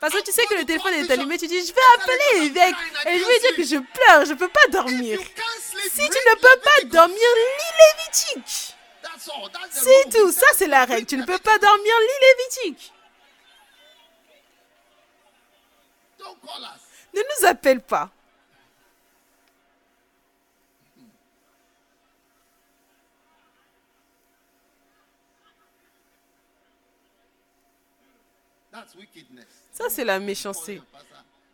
Parce que tu sais que le téléphone est allumé, tu dis je vais appeler l'évêque et je vais dire que je pleure, je ne peux pas dormir. Si tu ne peux pas dormir, lis Lévitique. C'est tout, ça c'est la règle. Tu ne peux pas dormir, lis Lévitique. Ne nous appelle pas. Ça, c'est la méchanceté.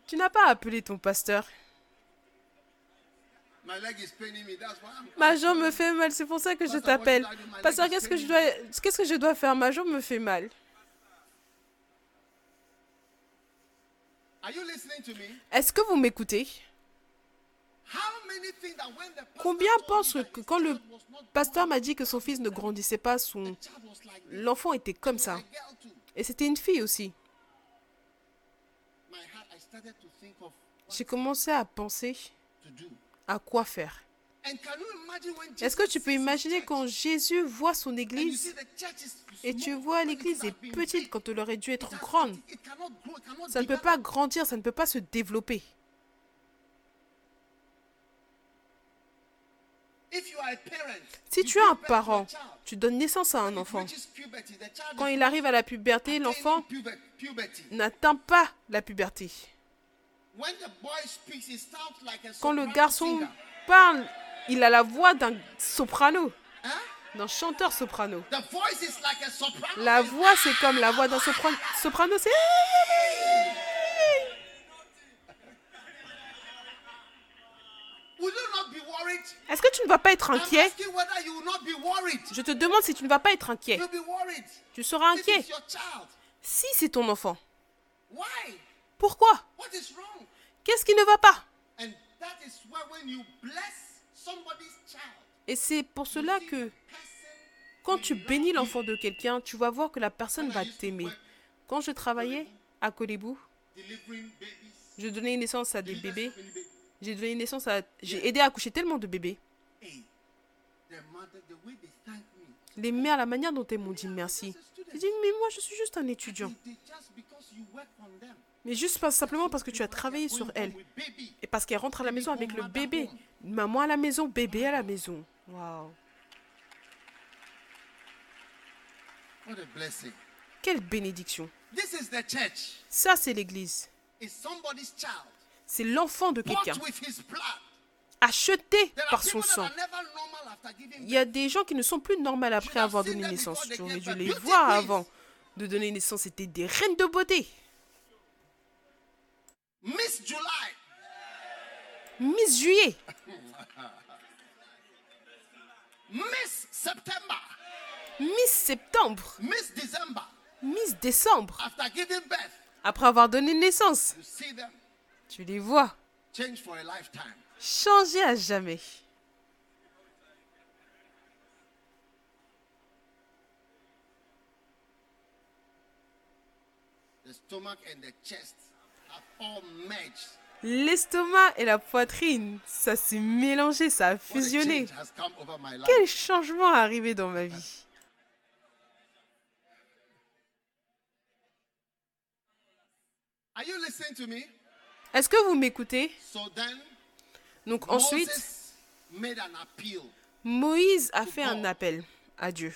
Tu n'as pas appelé ton pasteur. Ma jambe me fait mal, c'est pour ça que je t'appelle. Pasteur, qu'est-ce que je dois, qu'est-ce que je dois faire? Ma jambe me fait mal. Est-ce que vous m'écoutez? Combien pensent que quand le pasteur m'a dit que son fils ne grandissait pas, son l'enfant était comme ça? Et c'était une fille aussi. J'ai commencé à penser à quoi faire. Est-ce que tu peux imaginer quand Jésus voit son église et tu vois l'église est petite quand elle aurait dû être grande? Ça ne peut pas grandir, ça ne peut pas se développer. Si tu es un parent, tu donnes naissance à un enfant. Quand il arrive à la puberté, l'enfant n'atteint pas la puberté. Quand le garçon parle, il a la voix d'un soprano, d'un chanteur soprano. La voix, c'est comme la voix d'un soprano. Soprano, c'est... Est-ce que tu ne vas pas être inquiet? Je te demande si tu ne vas pas être inquiet. Tu seras inquiet. Si c'est ton enfant. Pourquoi? Qu'est-ce qui ne va pas? Et c'est pour cela que quand tu bénis l'enfant de quelqu'un, tu vas voir que la personne va t'aimer. Quand je travaillais à Kolibou, je donnais naissance à des bébés. J'ai donné naissance à. J'ai aidé à accoucher tellement de bébés. Les mères, la manière dont elles m'ont dit merci. J'ai dit, mais moi, je suis juste un étudiant. Mais juste pas, simplement parce que tu as travaillé sur elle. Et parce qu'elle rentre à la maison avec le bébé. Maman à la maison, bébé à la maison. Waouh. Quelle bénédiction. Ça, c'est l'église. C'est l'enfant de quelqu'un. Acheté par son sang. Il y a des gens qui ne sont plus normaux après avoir donné naissance. Tu aurais dû les voir avant de donner naissance. C'était des reines de beauté. Miss July. Miss Juillet. Miss September. Miss Septembre. Miss December. Miss Décembre. After giving birth, Après avoir donné naissance. Tu les vois. Changer à jamais. L'estomac et la poitrine, ça s'est mélangé, ça a fusionné. Quel changement est arrivé dans ma vie? Are you listening to me? Est-ce que vous m'écoutez? Donc ensuite. Moïse a fait un appel à Dieu.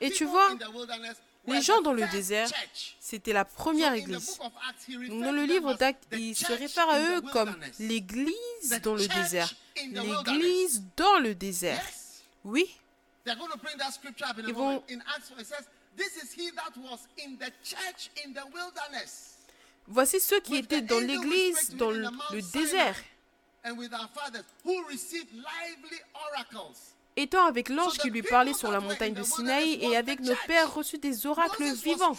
Et tu vois, les gens dans le désert. C'était la première église. Donc, dans le livre d'Actes, il se réfère à eux comme l'église dans le désert. L'église dans le désert. Oui, Ils vont- voici ceux qui étaient dans l'église dans le, désert, étant avec l'ange qui lui parlait sur la montagne de Sinaï et avec nos pères reçus des oracles vivants.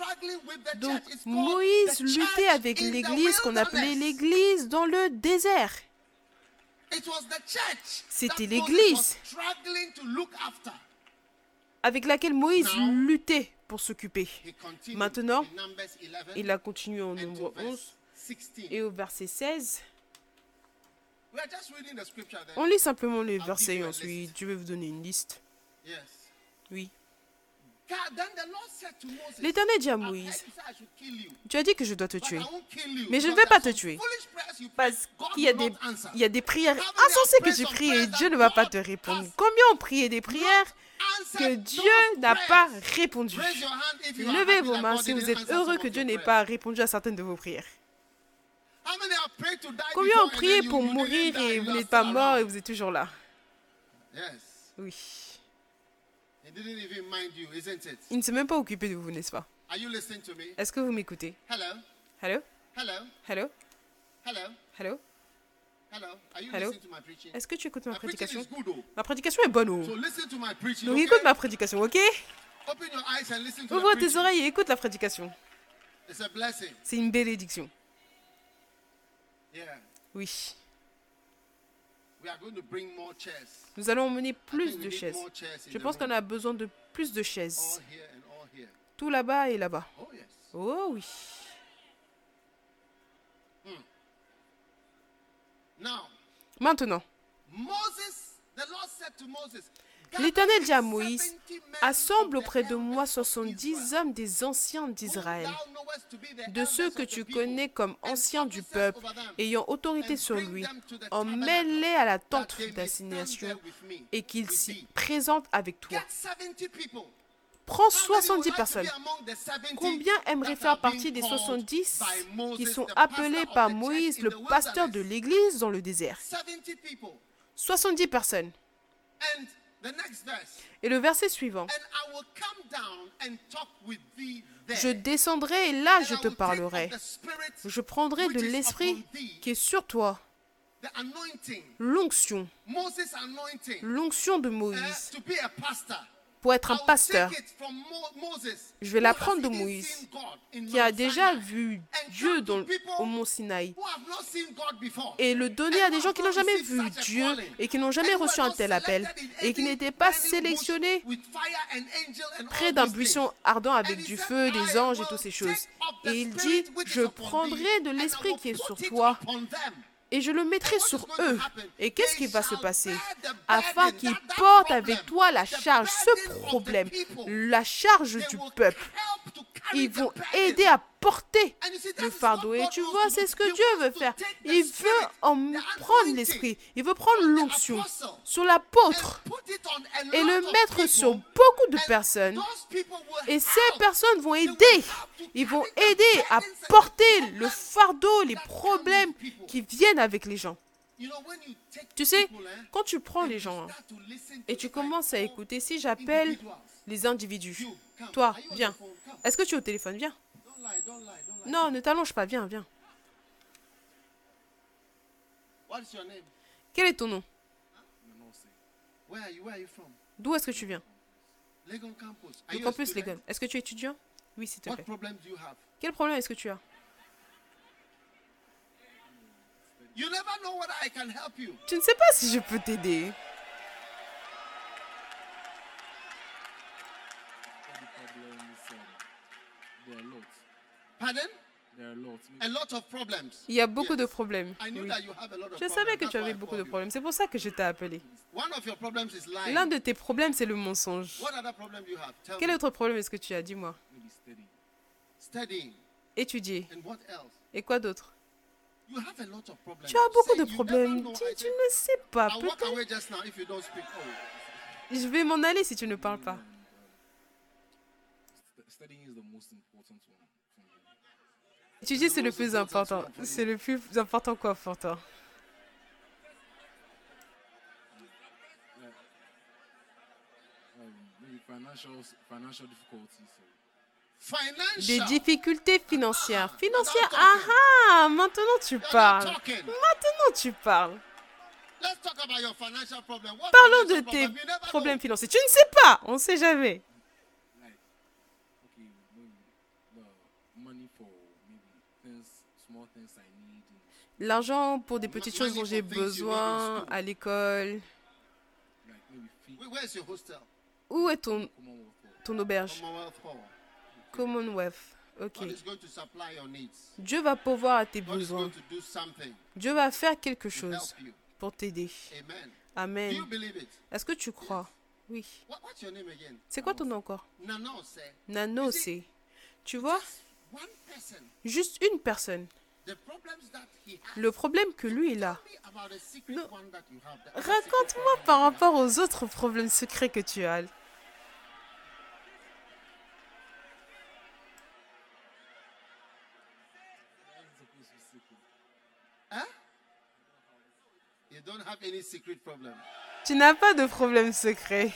Donc Moïse luttait avec l'église qu'on appelait l'église dans le désert. C'était l'église. avec laquelle Moïse luttait pour s'occuper. Maintenant, in Numbers 11 Il a continué au nombre verse 11 16. et au verset 16. We are just reading the scripture there. On lit simplement les versets et ensuite je vais vous donner une liste. Oui. L'Éternel dit à "I've heard Moïse, tu as dit que je dois te tuer. Mais je ne vais pas te tuer. Parce qu'il y a des, il y a des prières insensées que some priées et Dieu ne va pas te répondre. Combien ont prié des prières? Que Dieu n'a pas répondu. Levez vos mains si vous êtes heureux que Dieu n'ait pas répondu à certaines de vos prières. Combien ont prié pour mourir et vous n'êtes pas mort et vous êtes toujours là? Oui. Il ne s'est même pas occupé de vous, n'est-ce pas? Are you listening to me? Est-ce que vous m'écoutez? Hello? Hello? Hello? Hello? Hello? Hello Hello? Are you Hello? listening to my preaching? Est-ce que tu écoutes ma prédication? though. Ma prédication est bonne, oh. My preaching. Donc écoute ma prédication, ok? Ouvre tes oreilles et écoute la prédication. C'est une bénédiction. Oui. Nous allons emmener plus de chaises. Je pense qu'on a besoin de plus de chaises. Tout là-bas et là-bas. Oh. Oh oui. Maintenant, l'Éternel "Gather dit à Moïse, 70 men assemble auprès de moi elders of 70 Israel, hommes des anciens d'Israël, de ceux que tu connais comme anciens du peuple, ayant autorité sur lui, emmène-les à la tente d'assignation et qu'ils s'y présentent avec toi. Get 70 people. Prends How many would 70 like to be personnes. among the 70 Combien aimeraient that faire partie des called 70 by Moses, qui sont appelés par Moïse, le pasteur de l'Église dans le désert? 70 people. 70 personnes. Et le verset suivant. Je descendrai et là je te parlerai. Je prendrai de l'esprit qui est sur toi, l'onction, l'onction de uh, Moïse, pour être un pasteur. Je vais l'apprendre de Moïse, qui a déjà vu Dieu dans- au mont Sinaï, et le donner à des gens qui n'ont jamais vu Dieu et qui n'ont jamais reçu un tel appel et qui n'étaient pas sélectionnés près d'un buisson ardent avec du feu, des anges et toutes ces choses. Et il dit, je prendrai de l'esprit qui est sur toi et je le mettrai sur eux. Et qu'est-ce qui va se passer? Afin qu'ils portent avec toi la charge, ce problème, la charge du peuple. Ils vont aider à porter le fardeau. Et tu vois, c'est ce que Dieu veut faire. Il veut en prendre l'esprit. Il veut prendre l'onction sur l'apôtre et le mettre sur beaucoup de personnes. Et ces personnes vont aider. Ils vont aider à porter le fardeau, les problèmes qui viennent avec les gens. Tu sais, quand tu prends les gens hein, et tu commences à écouter, si j'appelle les individus, toi, viens. Est-ce que tu es au téléphone? Viens. Non, ne t'allonge pas, viens, viens. Quel est ton nom? D'où est-ce que tu viens? Du campus Legon. Est-ce que tu es étudiant? Oui, s'il te What plaît. problem do you have? Quel problème est-ce que tu as? You never know whether I can help you. Tu ne sais pas si je peux t'aider. Pardon? There are lots. A lot of problems. Il y a beaucoup Yes. de problèmes. I knew Oui. that you have a lot of Je problems. savais que tu avais I beaucoup de problèmes. C'est pour ça que je t'ai appelé. One of your problems is lying. L'un de tes problèmes, c'est le mensonge. What other problem do you have? Tell Quel autre problème est-ce que tu as? Dis-moi. Étudier. And what else? Et quoi d'autre? You have a lot of problems. Tu as beaucoup de problèmes. Tu, tu ne sais pas. I'll walk Peut-être. away just now if you don't speak. Oh. Je vais m'en aller si tu ne parles pas. St- studying is the most important one for me. Étudier, c'est le plus important. C'est le plus important quoi pour toi? Des difficultés financières. Financières talking. Ah ah Maintenant tu parles. Maintenant tu parles. Let's talk about your financial problem. What Parlons de tes problèmes financiers. Tu ne sais pas. On ne sait jamais. like okay, maybe the money for maybe things, small things I need. And, L'argent pour des petites choses dont j'ai besoin à l'école. Où est ton, ton auberge? Commonwealth. Ok. Dieu va pouvoir à tes besoins. Dieu va faire quelque chose pour t'aider. Amen. Est-ce que tu crois? Oui. C'est quoi ton nom encore? Nano c'est. Tu vois? Juste une personne. Le problème que lui, il a. Raconte-moi par rapport aux autres problèmes secrets que tu as. Problem. Tu n'as pas de problème secret.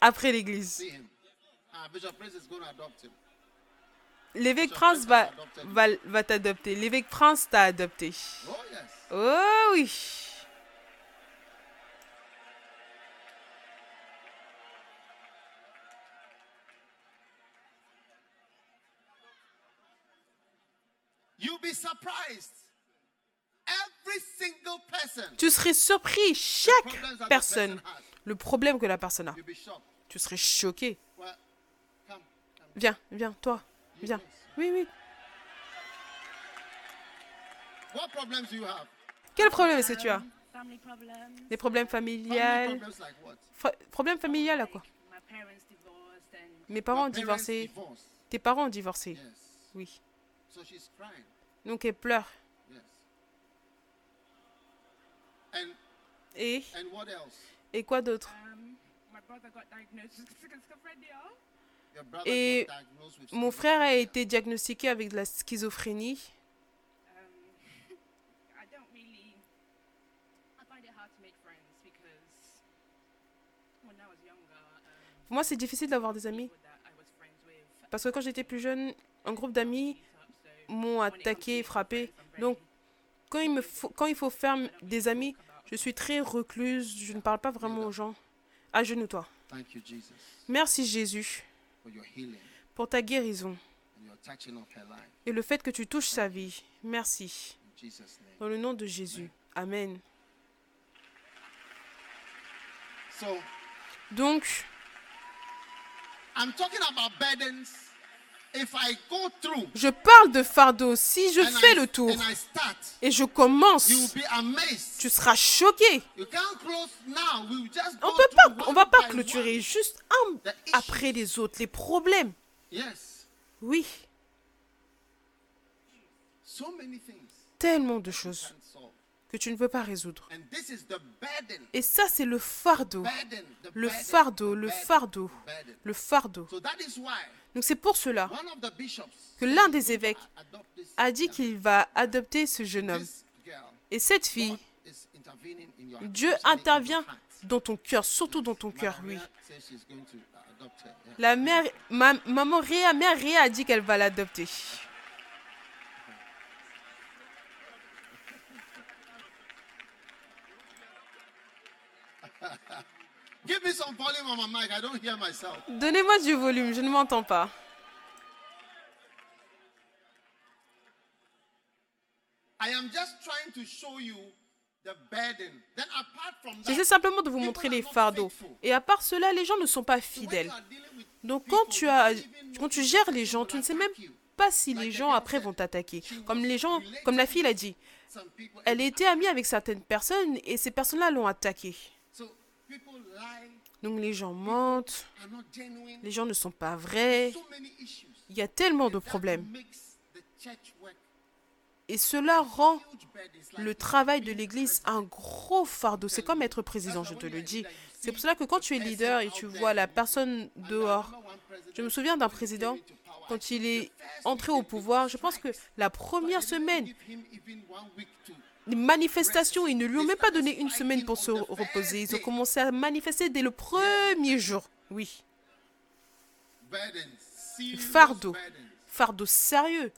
Après l'église. L'évêque Prince va, t'adopter. L'évêque Prince t'a adopté. Oh, oh oui. You'll be surprised. Tu serais surpris, chaque personne, le problème que la personne a. Tu serais choqué. Viens, viens, toi, viens. Oui, oui. Quel problème est-ce que tu as? Des problèmes familiales problems like what? Fra- Problème familial à quoi? Mes parents ont divorcé. Tes parents ont divorcé. Oui. So she's crying. Donc elle pleure. Yes. And Et, and what else? et quoi d'autre? Um, my brother got diagnosed with schizophrenia. Your brother Et mon frère a été diagnostiqué avec de la schizophrénie. Um, um, Pour moi, c'est difficile d'avoir des amis. Parce que quand j'étais plus jeune, un groupe d'amis m'ont attaqué, frappé. Donc, quand il, me faut, quand il faut faire des amis, je suis très recluse. Je ne parle pas vraiment aux gens. Thank you, Jesus, Merci Jésus pour ta guérison et le fait que tu touches sa vie. Merci. Dans le nom de Jésus. Amen. Donc, je parle de fardeau. Si je fais le tour et je commence, tu seras choqué. You can't close now. We will just On peut pas, on va pas clôturer juste un après les autres. Les problèmes. Yes. Oui, So many things tellement de choses que tu ne peux pas résoudre. Et ça, c'est le fardeau. Burden. The Le fardeau, le fardeau, le fardeau. Donc c'est pour cela que l'un des évêques a dit qu'il va adopter ce jeune homme. Et cette fille, Dieu intervient dans ton cœur, surtout dans ton cœur, oui. La mère, ma, maman Réa, mère Réa a dit qu'elle va l'adopter. Donnez-moi du volume, je ne m'entends pas. I am just trying to show you the burden. Then apart from that, J'essaie simplement de vous montrer les fardeaux. Et à part cela, les gens ne sont pas fidèles. Donc quand tu, as, quand tu gères les gens, tu ne sais même pas si les gens après vont t'attaquer. Comme les gens, comme la fille a dit, Some people, elle était amie avec certaines personnes et ces personnes-là l'ont attaquée. Donc les gens mentent, les gens ne sont pas vrais. Il y a tellement de problèmes. Et cela rend le travail de l'Église un gros fardeau. C'est comme être président, je te le dis. C'est pour cela que quand tu es leader et tu vois la personne dehors, je me souviens d'un président, quand il est entré au pouvoir, je pense que la première semaine, les manifestations, ils ne lui ont même pas donné une semaine pour se reposer. Ils ont commencé à manifester dès le premier jour. Oui, Fardeau. Fardeau. fardeau sérieux.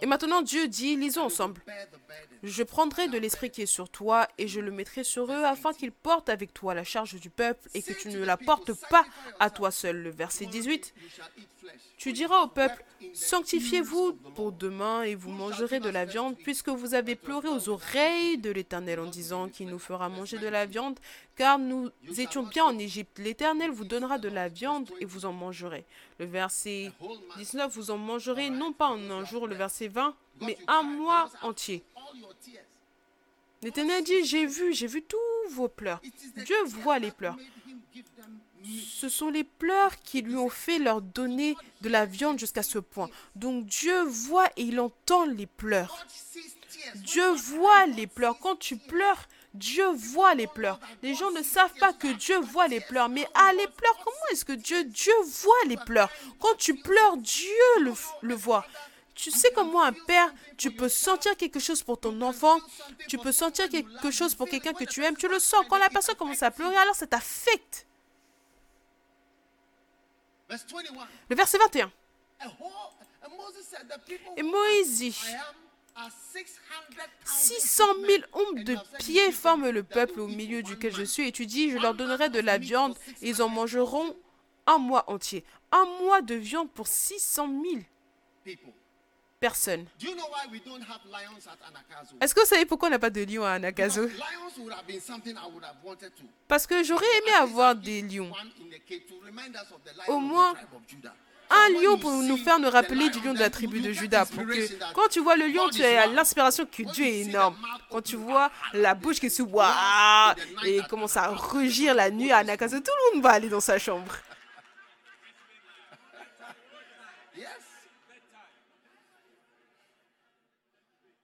Et maintenant, Dieu dit, lisons ensemble. Je prendrai de l'esprit qui est sur toi et je le mettrai sur eux afin qu'ils portent avec toi la charge du peuple et que tu ne la portes pas à toi seul. Le verset 18. You shall eat flesh. Tu diras au peuple, sanctifiez-vous pour demain et vous mangerez de la viande, puisque vous avez pleuré aux oreilles de l'Éternel en disant qu'il nous fera manger de la viande, car nous étions bien en Égypte. L'Éternel vous donnera de la viande et vous en mangerez. Le verset 19, vous en mangerez non pas en un jour, le verset 20, mais un mois entier. L'Éternel dit, j'ai vu, j'ai vu tous vos pleurs. Dieu voit les pleurs. Ce sont les pleurs qui lui ont fait leur donner de la viande jusqu'à ce point. Donc Dieu voit et il entend les pleurs. Dieu voit les pleurs. Quand tu pleures, Dieu voit les pleurs. Les gens ne savent pas que Dieu voit les pleurs. Mais ah, les pleurs, comment est-ce que Dieu, Dieu voit les pleurs? Quand tu pleures, Dieu le, le voit. Tu sais comment un père, tu peux sentir quelque chose pour ton enfant, tu peux sentir quelque chose pour quelqu'un que tu aimes, tu le sens. Quand la personne commence à pleurer, alors ça t'affecte. Verse 21. Le verset 21. A whole, and Moses said, the people Et Moïse dit, I am are 600,000 600 000 hommes de pied forment le peuple au milieu duquel je suis. Et tu dis, je leur donnerai de la viande et ils en mangeront un mois entier. Un mois de viande pour 600 000 people. personnes. Anakazo? Est-ce que vous savez pourquoi on n'a pas de lions à Because Nakazo lions would have been something I would have wanted to. Parce que j'aurais aimé avoir des lions. Au moins. Un lion pour nous faire nous rappeler du lion, de la tribu de Judas. Pour que quand tu vois le lion, tu as l'inspiration que Dieu est énorme. Quand tu vois la bouche qui se waouh et commence à rugir la nuit à Nakazo, tout le monde va aller dans sa chambre. Yes. When we announce that everybody should be in your room by nine because Quand on the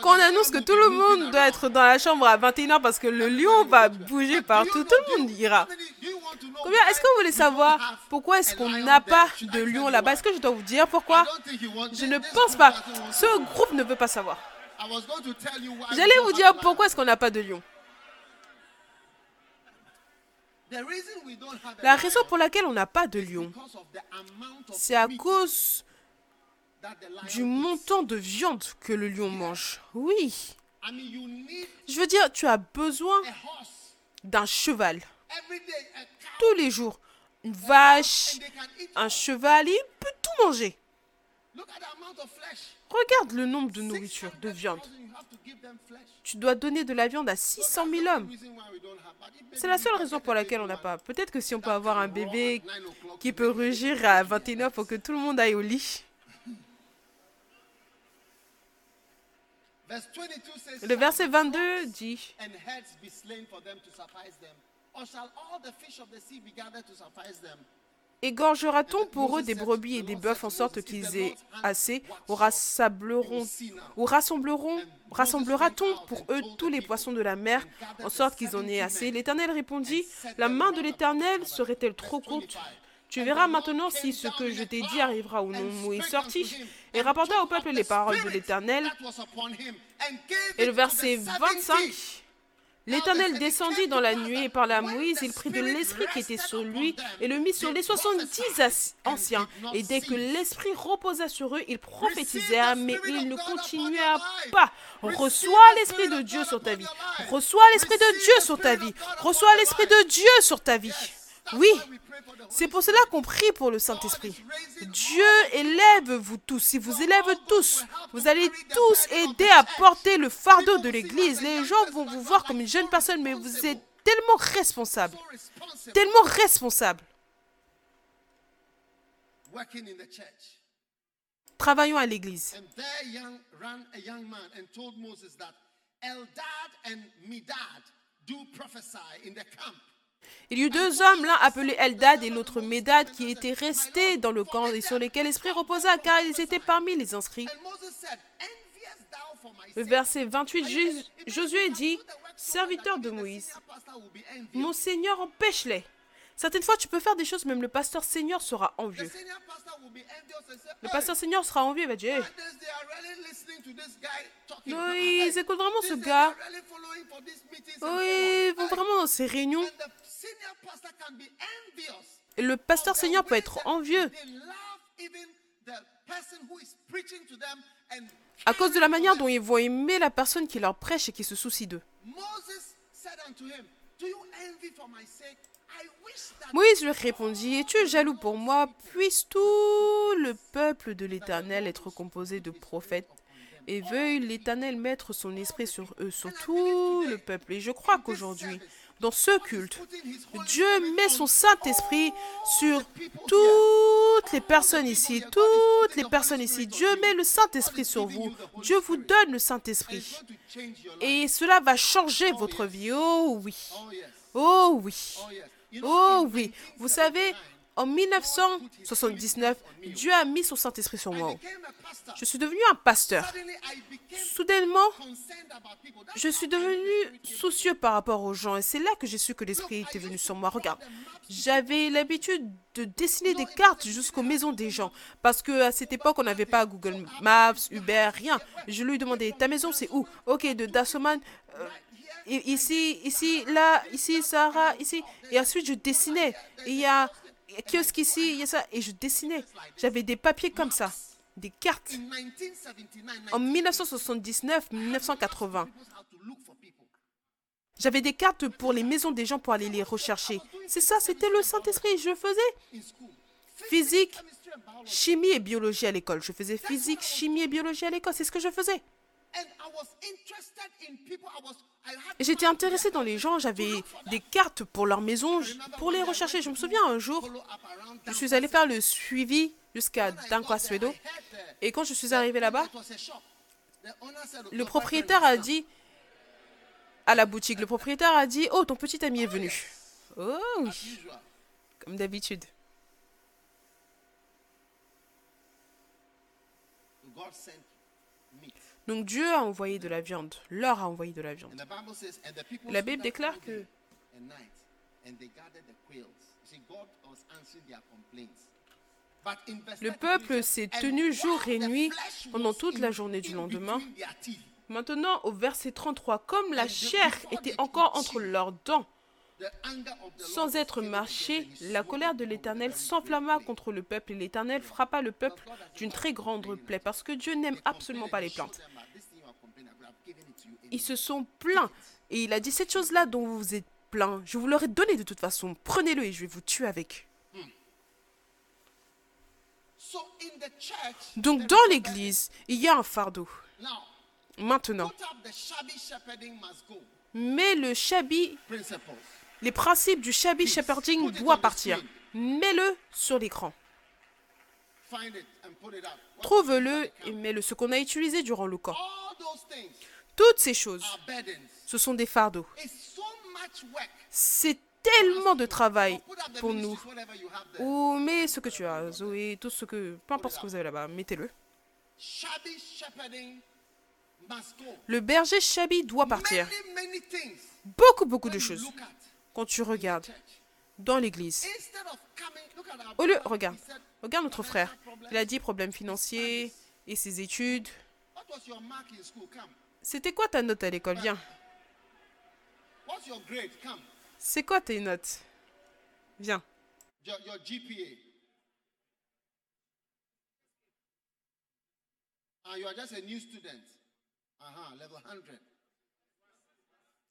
lion annonce que tout le monde doit être dans la chambre à 21h parce que le lion va bouger partout, tout le monde ira. Combien Est-ce que vous voulez savoir pourquoi est-ce qu'on n'a pas de lion là-bas? Est-ce que je dois vous dire pourquoi? Je ne pense pas. Ce groupe ne veut pas savoir. J'allais vous dire pourquoi est-ce qu'on n'a pas de lion. La raison pour laquelle on n'a pas de lion, c'est à cause du montant de viande que le lion mange. Oui. Je veux dire, tu as besoin d'un cheval tous les jours. Une vache, un cheval, il peut tout manger. Regarde le nombre de nourriture, de 600,000 viande. Tu dois donner de la viande à So 600 that's 000 the hommes. C'est la seule raison pour laquelle on n'a pas. Peut-être que si on peut avoir un bébé at 9 o'clock qui peut rugir à 21h pour que tout le monde aille au lit. Verse 22 says, Le "Shall verset the 22 flocks dit And herds be slain for them to suffice them, or shall all the fish of the sea be gathered to suffice them? Égorgera-t-on pour eux des brebis et des bœufs en sorte qu'ils aient assez Ou rassembleront ou rassembleront rassemblera-t-on pour eux tous les poissons de la mer en sorte qu'ils en aient assez? L'Éternel répondit La main de l'Éternel serait-elle trop courte? Tu verras maintenant si ce que je t'ai dit arrivera ou non. Moïse sortit et rapporta au peuple les paroles de l'Éternel. Et le verset 70. 25 L'Éternel descendit dans la nuit et parla à Moïse, il prit de l'esprit qui était sur lui et le mit sur les 70 as- anciens. Et dès que l'esprit reposa sur eux, ils prophétisèrent, mais ils ne continuèrent pas. Reçois l'esprit de Dieu sur ta vie. Reçois l'esprit de Dieu sur ta vie. Reçois l'esprit de Dieu sur ta vie. Oui, c'est pour cela qu'on prie pour le Saint-Esprit. Dieu élève vous tous. Il vous élève tous. Vous allez tous aider à porter le fardeau de l'Église. Les gens vont vous voir comme une jeune personne, mais vous êtes tellement responsable. Tellement responsable. Travaillons à l'Église. Eldad and Medad do prophesy in the camp. Il y eut deux hommes, l'un appelé Eldad et l'autre Médad, qui étaient restés dans le camp et sur lesquels l'Esprit reposa, car ils étaient parmi les inscrits. Le verset 28, And Jus- if you Josué dit, serviteur de Moïse, mon Seigneur empêche-les. Certaines fois, tu peux faire des choses, même le pasteur Seigneur sera envieux. Le "Hey, pasteur Seigneur sera envieux, il va dire, Hey, guy talking. Oui, ils écoutent vraiment ce gars. oui, ils on. vont vraiment dans ces réunions. Le pasteur Seigneur peut être envieux à cause de la manière dont ils vont aimer la personne qui leur prêche et qui se soucie d'eux. Moïse lui répondit, Es-tu jaloux pour moi? Puisse tout le peuple de l'Éternel être composé de prophètes et veuille l'Éternel mettre son esprit sur eux, sur tout le peuple. Et je crois qu'aujourd'hui, dans ce culte, Dieu met on son Saint-Esprit sur toutes les personnes ici, toutes les personnes ici. Dieu met le Saint-Esprit sur vous. Dieu vous donne le Saint-Esprit. Et cela va changer votre vie. Oh oui. Oh oui. Oh oui. Vous savez, 1979, en 1979, Dieu a mis son Saint-Esprit sur moi. Je suis devenu un pasteur. Soudainement, je suis devenu soucieux par rapport aux gens. Et c'est là que j'ai su que l'Esprit était venu sur moi. Regarde, j'avais l'habitude de dessiner des cartes jusqu'aux maisons des gens. Parce que à cette époque, on n'avait pas Google Maps, Uber, rien. Je lui demandais, ta maison, c'est où? Ok, de Dassoman. euh, ici, ici, là, ici, Sarah, ici. Et ensuite, je dessinais. Il y a kiosque ici, il y a ça. Et je dessinais. J'avais des papiers comme ça. Des cartes. In 1979, En 1979, 1980. knows how to look for people. J'avais des cartes pour les maisons des gens pour aller les rechercher. C'est ça, c'était le Saint-Esprit. Je faisais physique, chimie et biologie à l'école. Je faisais physique, chimie et biologie à l'école. C'est ce que je faisais. J'étais intéressé dans les gens. J'avais des cartes pour leur maison pour les rechercher. Je me souviens un jour, je suis allé faire le suivi jusqu'à Dankwaswedo. Et quand je suis arrivé là-bas, le propriétaire a dit à la boutique, le propriétaire a dit Oh, ton petit ami est venu. Oh oui, comme d'habitude. Donc Dieu a envoyé de la viande, leur a envoyé de la viande. La Bible déclare que le peuple s'est tenu jour et nuit pendant toute la journée du lendemain. Maintenant, au verset 33, comme la chair était encore entre leurs dents, sans être marché, la colère de l'Éternel s'enflamma contre le peuple et l'Éternel frappa le peuple d'une très grande plaie parce que Dieu n'aime absolument pas les plaintes. Ils se sont plaints et il a dit cette chose-là dont vous vous êtes plaint, je vous l'aurais donné de toute façon, prenez-le et je vais vous tuer avec. Donc dans l'Église, il y a un fardeau. Maintenant, mais le shabby, les principes du shabby shepherding doivent partir. Mets-le sur l'écran. Trouve-le et mets-le ce qu'on a utilisé durant le camp. Toutes ces choses, ce sont des fardeaux. C'est tellement de travail pour nous. Ou mets ce que tu as, Zoé, tout ce que, peu importe ce que vous avez là-bas, mettez-le. Le berger Shabi doit partir. Beaucoup, beaucoup de choses. Quand tu regardes dans l'église. Au lieu, regarde, regarde notre frère. Il a dit problème financier et ses études. C'était quoi ta note à l'école? Viens. C'est quoi tes notes? Viens. Ah, you are just a new student. Uh-huh, level 100.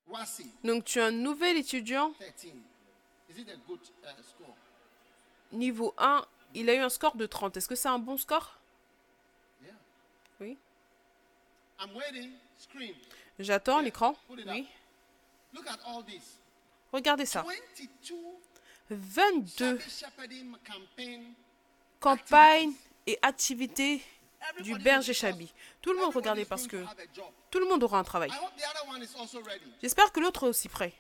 Wasi, Donc tu es un nouvel étudiant? 13. Is it a good, uh, score? Niveau 1, il a eu un score de 30. Est-ce que c'est un bon score? Yeah. Oui. I'm waiting. J'attends l'écran. Oui. Regardez ça. 22 campagnes et activités du berger Chabi. Tout le monde regardait parce que tout le monde aura un travail. J'espère que l'autre est aussi prêt.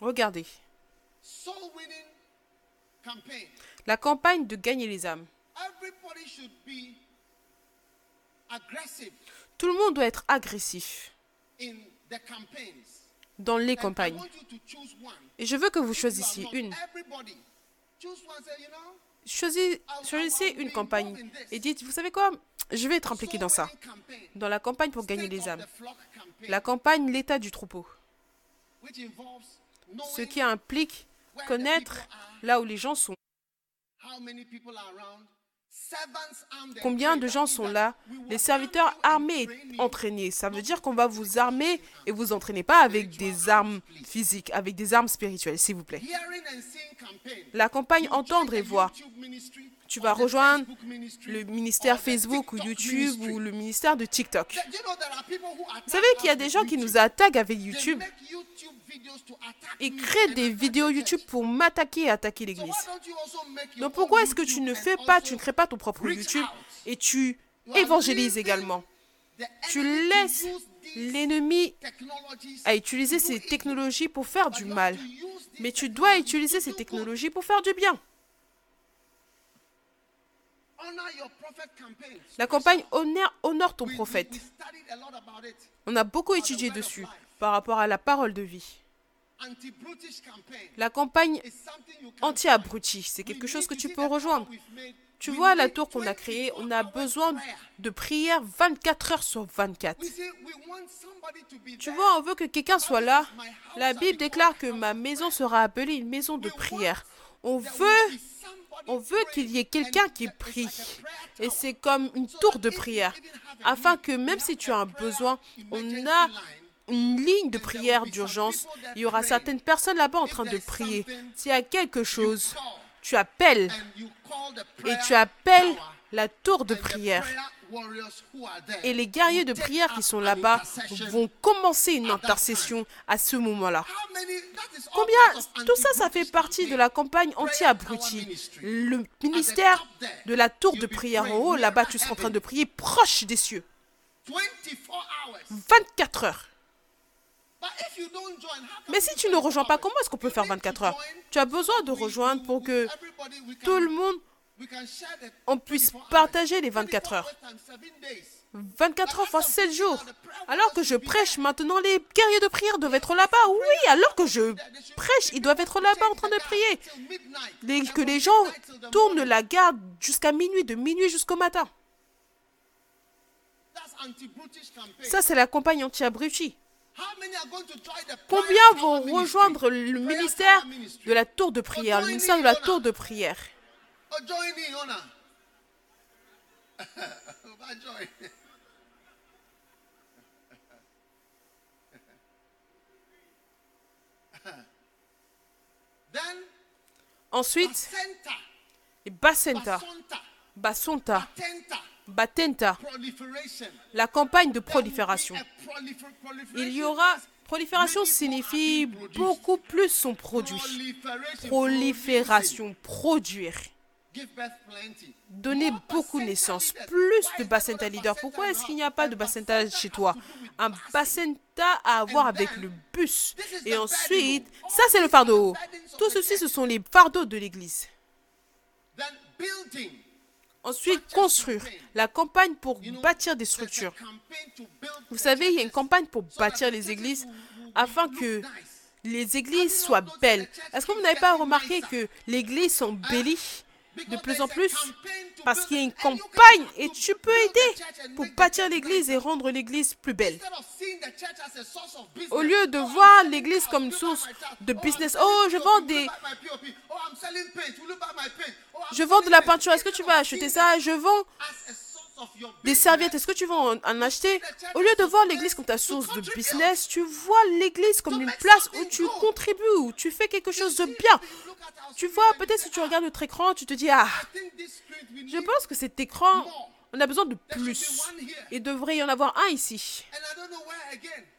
Regardez. La campagne de gagner les âmes. Tout le monde doit être agressif dans les campagnes. Et je veux que vous choisissiez une choisissez une campagne et dites, vous savez quoi, je vais être impliqué dans ça. Dans la campagne pour gagner les âmes. La campagne l'état du troupeau. Ce qui implique connaître là où les gens sont. Combien de gens sont là? Les serviteurs armés et entraînés. Ça veut dire qu'on va vous armer et vous entraîner pas avec des armes physiques, avec des armes spirituelles, s'il vous plaît. La campagne entendre et voir. Tu vas rejoindre le ministère Facebook ou YouTube ou le ministère de TikTok. Vous savez qu'il y a des gens qui nous attaquent avec YouTube et créent des vidéos YouTube pour m'attaquer et attaquer l'Église. Donc pourquoi est-ce que tu ne fais pas, tu ne crées pas ton propre YouTube et tu évangélises également? Tu laisses l'ennemi à utiliser ces technologies pour faire du mal. Mais tu dois utiliser ces technologies pour faire du bien. La campagne honore, honore ton prophète. On a beaucoup étudié dessus par rapport à la parole de vie. La campagne anti-abruti, c'est quelque chose que tu peux rejoindre. Tu vois la tour qu'on a créée, on a besoin de prière 24 heures sur 24. Tu vois, on veut que quelqu'un soit là. La Bible déclare que ma maison sera appelée une maison de prière. On veut on veut qu'il y ait quelqu'un qui prie. Et c'est comme une tour de prière. Afin que même si tu as un besoin, on a une ligne de prière d'urgence. Il y aura certaines personnes là-bas en train de prier. S'il y a quelque chose, tu appelles et tu appelles la tour de prière. Et les guerriers de prière qui sont là-bas vont commencer une intercession à ce moment-là. Combien Tout ça, ça fait partie de la campagne anti-abruti. Le ministère de la tour de prière en haut, là-bas, tu seras en train de prier proche des cieux. 24 heures. Mais si tu ne rejoins pas, comment est-ce qu'on peut faire 24 heures? Tu as besoin de rejoindre pour que tout le monde on puisse partager les 24 heures. 24 heures fois 7 jours. Alors que je prêche maintenant, les guerriers de prière doivent être là-bas. Oui, alors que je prêche, ils doivent être là-bas en train de prier. que les gens tournent la garde jusqu'à minuit, de minuit jusqu'au matin. Ça, c'est la campagne anti-abruti. Combien vont rejoindre le ministère de la tour de prière, le ministère de la tour de prière? Ensuite, Bacenta, Basonta, Batenta, la campagne de prolifération. Il y aura prolifération signifie beaucoup plus son produit. Prolifération, produire. Donner beaucoup naissance, plus de bacenta leader. Pourquoi est-ce qu'il n'y a pas de bacenta chez toi? Un bacenta à avoir avec le bus. Et ensuite, ça c'est le fardeau. Tout ceci, ce sont les fardeaux de l'église. Ensuite, construire. La campagne pour bâtir des structures. Vous savez, il y a une campagne pour bâtir les églises afin que les églises soient belles. Est-ce que vous n'avez pas remarqué que les églises sont bélies de plus en plus parce qu'il y a une campagne et tu peux aider pour bâtir l'église et rendre l'église plus belle. Au lieu de voir l'église comme une source de business, oh, je vends des... Je vends de la peinture, est-ce que tu vas acheter ça? Je vends des serviettes, est-ce que tu vas en, acheter? Au lieu de voir l'église comme ta source de business, tu vois l'église comme une place où tu contribues, où tu fais quelque chose de bien. Tu vois, peut-être si tu regardes notre écran, tu te dis, ah, je pense que cet écran, on a besoin de plus. Il devrait y en avoir un ici.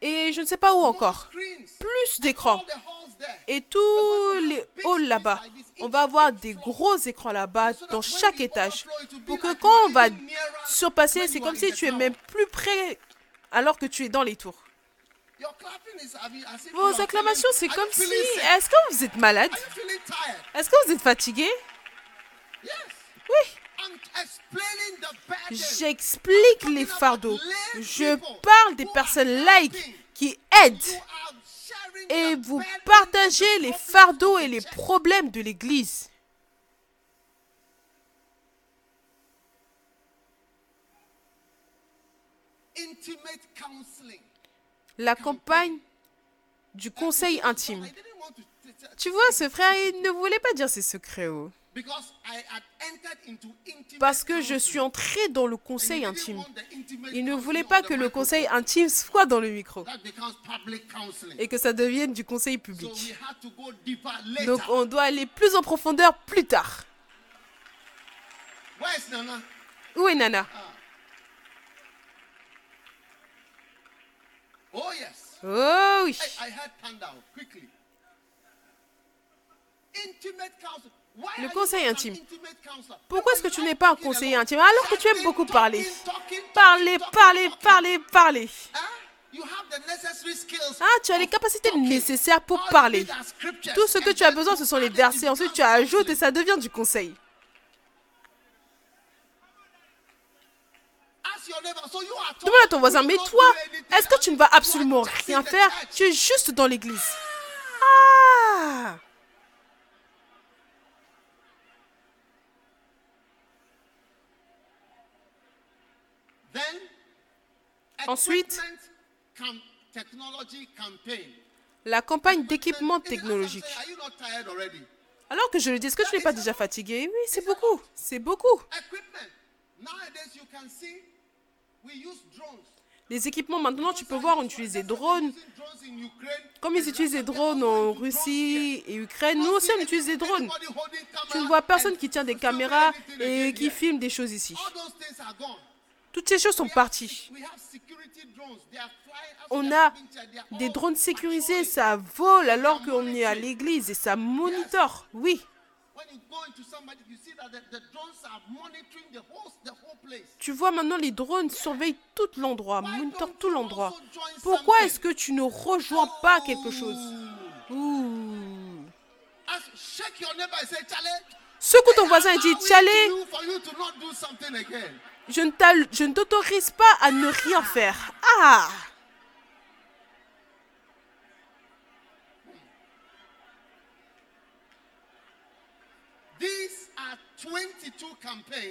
Et je ne sais pas où encore. Plus d'écrans. Et tous les halls là-bas, on va avoir des gros écrans là-bas dans chaque étage. Pour que quand on va surpasser, c'est comme si tu es même plus près alors que tu es dans les tours. Vos acclamations, c'est comme si... Est-ce que vous êtes malade? Est-ce que vous êtes fatigué? Oui. J'explique les fardeaux. Je parle des personnes laïques qui aident et vous partagez les fardeaux et les problèmes de l'Église. La campagne du conseil intime. Tu vois, ce frère, il ne voulait pas dire ses secrets. Oh. Parce que je suis entré dans le conseil intime. Il ne voulait pas que le conseil intime soit dans le micro et que ça devienne du conseil public. Donc on doit aller plus en profondeur plus tard. Où est Nana? Oh oui. Le conseil intime. Pourquoi est-ce que tu n'es pas un conseiller intime? Alors que tu aimes beaucoup parler. Parler, parler, parler, parler. Ah, tu as les capacités nécessaires pour parler. Tout ce que tu as besoin, ce sont les versets. Ensuite, tu ajoutes et ça devient du conseil. Demande à ton voisin, mais toi, est-ce que tu ne vas absolument rien faire? Tu es juste dans l'église. Ah Ensuite, la campagne d'équipement technologique. Alors que je le dis, est-ce que tu n'es pas déjà fatigué? Oui, c'est beaucoup. C'est beaucoup. Les équipements, maintenant, tu peux voir, on utilise des drones. Comme ils utilisent des drones en Russie et Ukraine, nous aussi, on utilise des drones. Tu ne vois personne qui tient des caméras et qui filme des choses ici. Toutes ces choses sont parties. On a des drones sécurisés, ça vole alors qu'on est à l'église et ça monitore. Oui. Tu vois maintenant les drones surveillent tout l'endroit, monitorent tout l'endroit. Pourquoi est-ce que tu ne rejoins pas quelque chose? Ouh. Secoue ton voisin et dis Tchalé, je ne t'autorise pas à ne rien faire. Ah!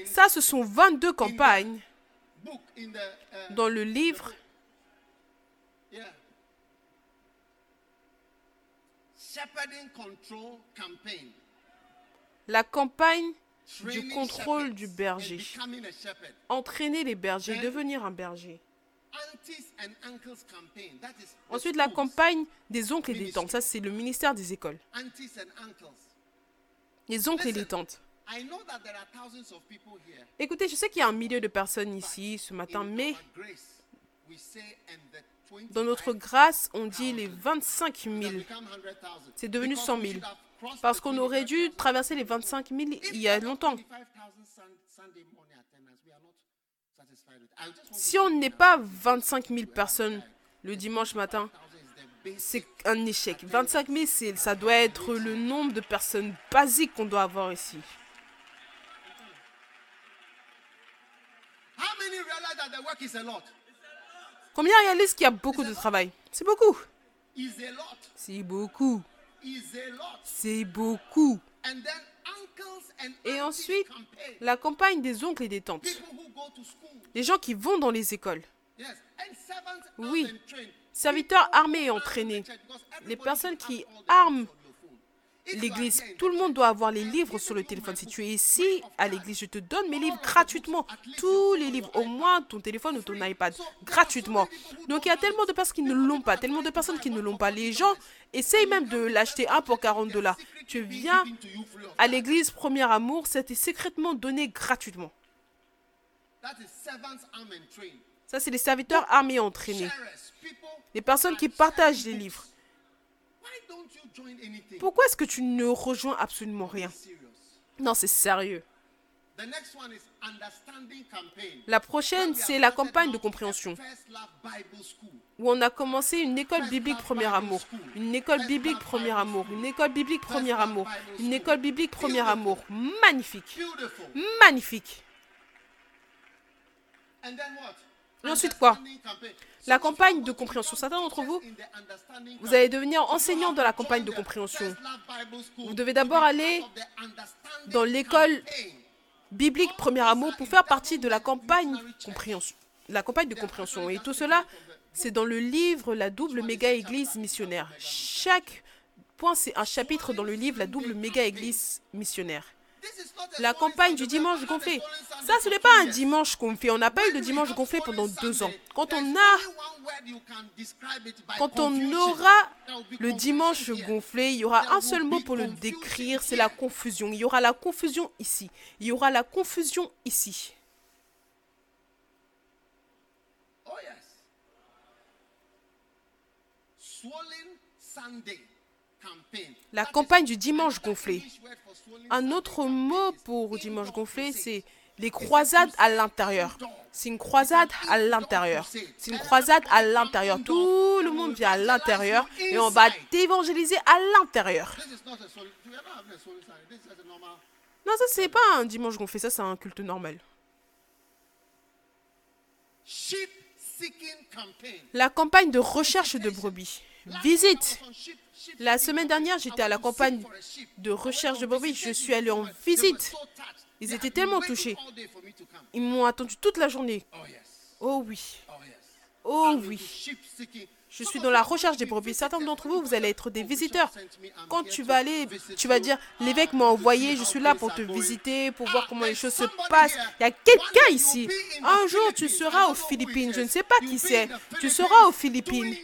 Ça, ce sont 22 campagnes uh, dans le livre. La campagne du contrôle du berger. Entraîner les bergers, devenir un berger. Ensuite, la campagne des oncles et des tantes. Ça, c'est le ministère des écoles. Les oncles et les tantes. Écoutez, je sais qu'il y a un millier de personnes ici ce matin, mais dans notre grâce, on dit les 25 000. C'est devenu 100 000. Parce qu'on aurait dû traverser les 25 000 il y a longtemps. Si on n'est pas 25 000 personnes le dimanche matin, c'est un échec. 25 000, ça doit être le nombre de personnes basiques qu'on doit avoir ici. Combien réalisent qu'il y a beaucoup de travail? C'est beaucoup. C'est beaucoup. C'est beaucoup. Et ensuite, la campagne des oncles et des tantes. Les gens qui vont dans les écoles. Oui. Serviteurs armés et entraînés. Les personnes qui arment l'église. Tout le monde doit avoir les livres sur le téléphone. Si tu es ici à l'église, je te donne mes livres gratuitement. Tous les livres, au moins ton téléphone ou ton iPad, gratuitement. Donc il y a tellement de personnes qui ne l'ont pas, tellement de personnes qui ne l'ont pas. Les gens essayent même de l'acheter un pour 40 dollars. Tu viens à l'église Premier Amour, c'était secrètement donné gratuitement. Ça, c'est les serviteurs armés entraînés. Les personnes qui partagent les livres. Pourquoi est-ce que tu ne rejoins absolument rien? Non, c'est sérieux. La prochaine, c'est la campagne de compréhension, où on a commencé une école biblique premier amour, une école biblique premier amour, une école biblique premier amour, une école biblique premier amour. Magnifique. Magnifique. Et ensuite quoi? La campagne de compréhension. Certains d'entre vous, vous allez devenir enseignant dans la campagne de compréhension. Vous devez d'abord aller dans l'école biblique Premier Amour pour faire partie de la campagne, la campagne de compréhension. Et tout cela, c'est dans le livre La double méga église missionnaire. Chaque point, c'est un chapitre dans le livre La double méga église missionnaire. La campagne du dimanche gonflé. Ça, ce n'est pas un dimanche gonflé. On n'a pas eu de dimanche gonflé pendant deux ans. Quand on a, quand on aura le dimanche gonflé, il y aura un seul mot pour le décrire, c'est la confusion. Il y aura la confusion ici. Il y aura la confusion ici. La campagne du dimanche gonflé. Un autre mot pour dimanche gonflé, c'est les croisades à l'intérieur. C'est une croisade à l'intérieur. C'est une croisade à l'intérieur. Tout le monde vient à l'intérieur et on va t'évangéliser à l'intérieur. Non, ça c'est pas un dimanche gonflé, ça c'est un culte normal. La campagne de recherche de brebis. Visite la semaine dernière, j'étais à la campagne de recherche de brebis. Je suis allé en visite. Ils étaient tellement touchés. Ils m'ont attendu toute la journée. Oh oui. Oh I'm oui. Je suis dans la recherche des brebis. Certains d'entre vous, vous allez être des visiteurs. Quand tu vas aller, tu vas dire, l'évêque m'a envoyé, je suis là pour te visiter, pour voir comment les choses se passent. Il y a quelqu'un ici. Un jour, tu seras aux Philippines. Je ne sais pas qui c'est. Tu seras aux Philippines.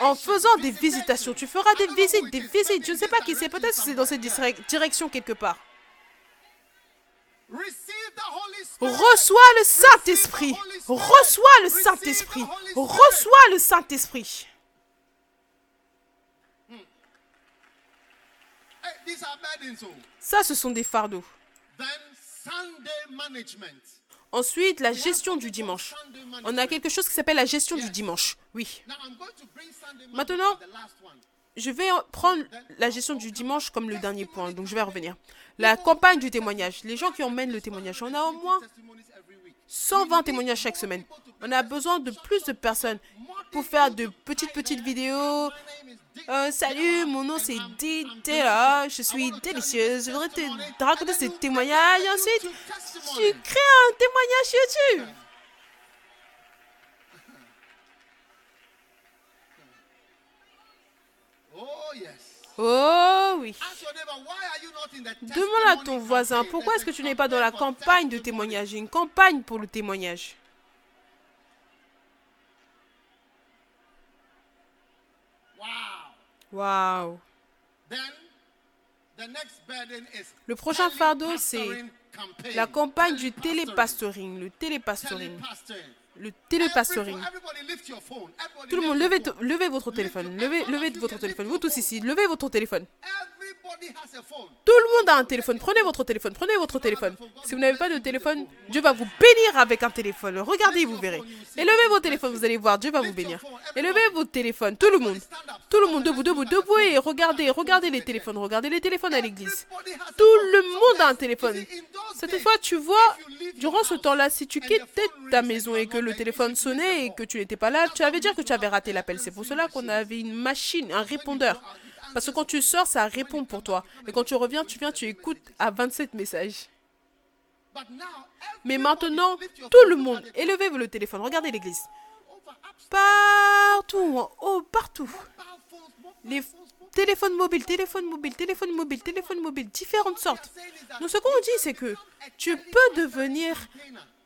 En faisant des visitations. tu feras des visites, it des is. visites. Je ne sais pas qui c'est. Peut-être que c'est dans cette direction quelque part. Reçois le Saint-Esprit. Reçois le Saint-Esprit. Reçois le Saint-Esprit. Ça, ce sont des fardeaux. Ensuite, la gestion du dimanche. On a quelque chose qui s'appelle la gestion du dimanche. Oui. Maintenant, Je vais en- prendre la gestion du dimanche comme le dernier point, donc je vais revenir. La campagne du témoignage. Les gens qui emmènent le témoignage. On a au moins Testimonies every week. 120 témoignages chaque semaine. On a besoin de plus de personnes pour faire de petites petites vidéos. Euh, salut, mon nom c'est Didela, je suis délicieuse. Je voudrais te te raconter ce témoignage et ensuite tu crées un témoignage YouTube. Oh yes. Oh oui. Ask your neighbor, why are you not in the Demande à ton voisin pourquoi est-ce que tu n'es pas dans la campagne de témoignage. Une campagne pour le témoignage? Wow. Waouh. Le prochain fardeau, c'est. La campagne du télépastoring. Le télépastoring. Le télépastoring. Tout le monde, levez, levez votre téléphone. Levez, levez votre téléphone. Vous tous ici, levez votre téléphone. Tout le monde a un téléphone. Prenez votre téléphone. Prenez votre téléphone. Si vous n'avez pas de téléphone, Dieu va vous bénir avec un téléphone. Regardez, vous verrez. Et levez vos téléphones, vous allez voir, Dieu va vous bénir. Et levez vos téléphones, tout le monde. Tout le monde, debout, debout, debout et regardez, regardez les téléphones. Regardez les téléphones à l'église. Tout le monde a un téléphone. Cette fois, tu vois, durant ce temps-là, si tu quittais ta maison et que le téléphone sonnait et que tu n'étais pas là, tu avais dire que tu avais raté l'appel. C'est pour cela qu'on avait une machine, un répondeur. Parce que quand tu sors, ça répond pour toi. Et quand tu reviens, tu viens, tu écoutes à 27 messages. Mais maintenant, tout le monde, at the- élevez le téléphone, regardez l'église. Partout, en haut, partout. Les téléphones mobiles, téléphones mobiles, téléphones mobiles, téléphones mobiles, différentes sortes. Donc ce qu'on dit, c'est que tu peux devenir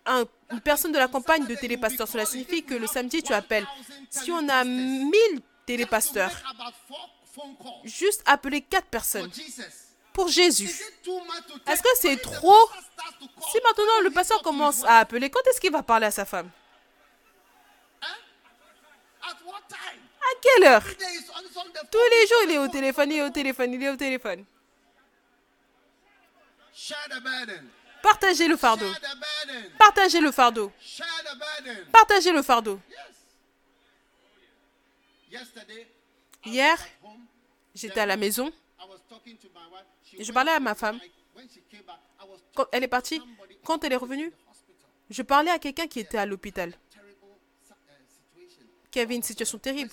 un- une personne de la campagne de télépasteur. Cela signifie que le samedi, tu appelles. Si on a 1000 télépasteurs, Juste appeler 4 for personnes pour Jésus. Est-ce que c'est trop? Si maintenant le pasteur commence à appeler, quand est-ce qu'il va parler à sa femme? Time? À quelle heure? Tous les jours, il est au téléphone, il est au téléphone, il est au téléphone. Partagez le fardeau. Partagez le fardeau. Partagez le fardeau. Hier, j'étais à la maison. She Je parlais à ma femme. Quand elle est partie, quand elle est revenue, je parlais à quelqu'un qui était à l'hôpital, qui avait une situation terrible.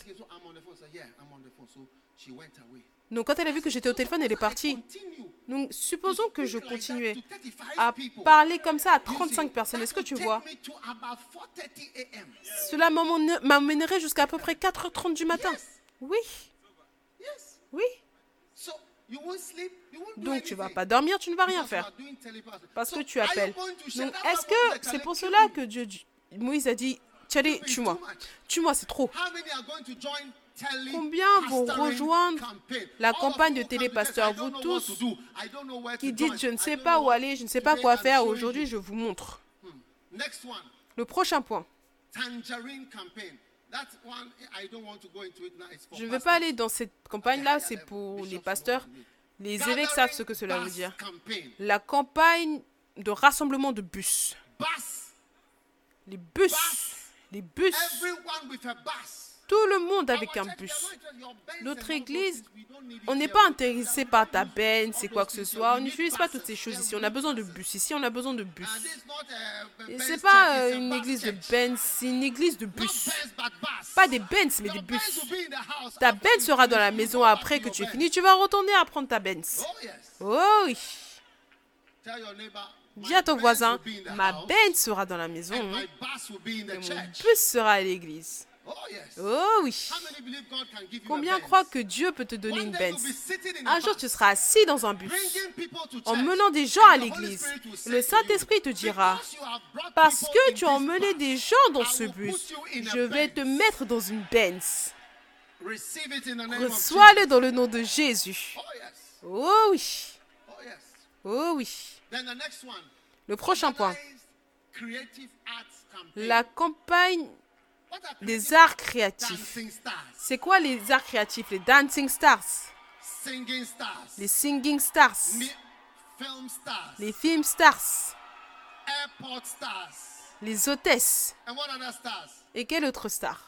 Donc quand elle a vu que j'étais au téléphone, elle est partie. Donc supposons que je continuais to 35 à parler comme ça à You see, 35 personnes. Est-ce que tu vois? Me to about 4:30 a.m. Cela m'emmène- m'emmènerait jusqu'à à peu près 4h30 du matin. Oui. Oui. Donc tu vas anything. pas dormir, tu ne vas rien faire. Parce que tu appelles. Donc est-ce que c'est pour cela que Dieu, Moïse a dit, Tchadé, tue-moi. Tue-moi, c'est trop. Combien vont rejoindre la campagne de télépasteur? Vous tous qui dites, je ne sais pas où aller, je ne sais pas quoi faire, aujourd'hui je vous montre. One, Le prochain point. Je ne pastors. pas aller dans cette campagne-là, c'est pour les pasteurs. Les évêques savent ce que cela veut dire. La campagne de rassemblement de bus. Les bus. Les bus. Tout le monde avec un bus. Notre église, On n'est pas intéressé par ta benne, c'est quoi que ce soit. On n'utilise pas toutes ces choses ici. On a besoin de bus. Ici, on a besoin de bus. C'est pas euh, une église de. Benz, c'est une église de bus. Pas des Benz, mais des bus. Ta Benz sera dans la maison après que tu Benz. fini. Tu vas retourner à prendre ta Benz. Oh oui. Dis à ton voisin, ma Benz sera dans la maison et mon bus sera à l'église. Oh. Oh oui. Combien croient que Dieu peut te donner une Benz? Un jour, tu seras assis dans un bus en menant des gens à l'église. Le Saint-Esprit te dira, "Because you have brought parce que tu as emmené des gens dans ce bus, je vais te Benz." mettre dans une Benz. Reçois-le dans le nom de Jésus. Oh. Oh oui. Oh. Oh oui. Le prochain point. La campagne des creative arts créatifs. C'est quoi les arts créatifs? Les dancing stars, singing stars, les singing stars, mi- film stars, les film stars, les hôtesses. and what other stars? Et quelle autre star?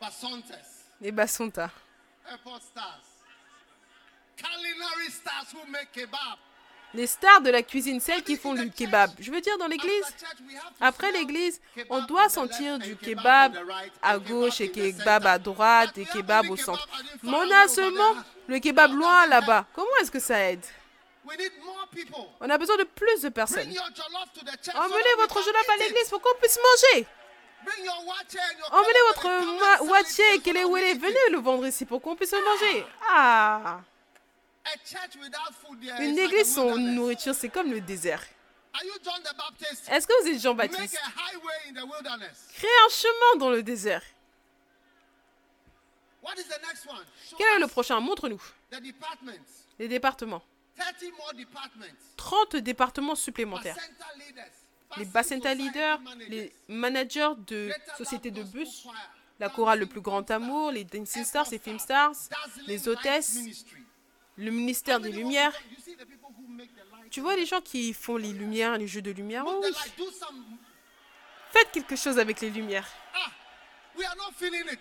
Basontes, Les bassontas. culinary stars who make kebab. Les stars de la cuisine, celles qui font du kebab. Je veux dire, dans l'église, après l'église, on doit sentir du kebab à gauche et kebab à droite et kebab au centre. Mais on a seulement le kebab loin là-bas. Comment est-ce que ça aide? On a besoin de plus de personnes. Emmenez votre jollof à l'église pour qu'on puisse manger. Emmenez votre watier et kelewele. Venez le vendre ici pour qu'on puisse le manger. Ah Une église sans nourriture, c'est comme le désert. Est-ce que vous êtes Jean-Baptiste. Créez un chemin dans le désert. Quel est le prochain? Montre-nous. Les départements. 30 more departments. 30 départements supplémentaires. Les Bacenta Bacenta leaders, les managers de sociétés de bus, la chorale Le Plus Grand Amour, les Dancing Stars et Film Stars, les hôtesses, le ministère des Lumières. Tu vois les gens qui font les lumières, les jeux de lumière Oh oui, faites quelque chose avec les lumières.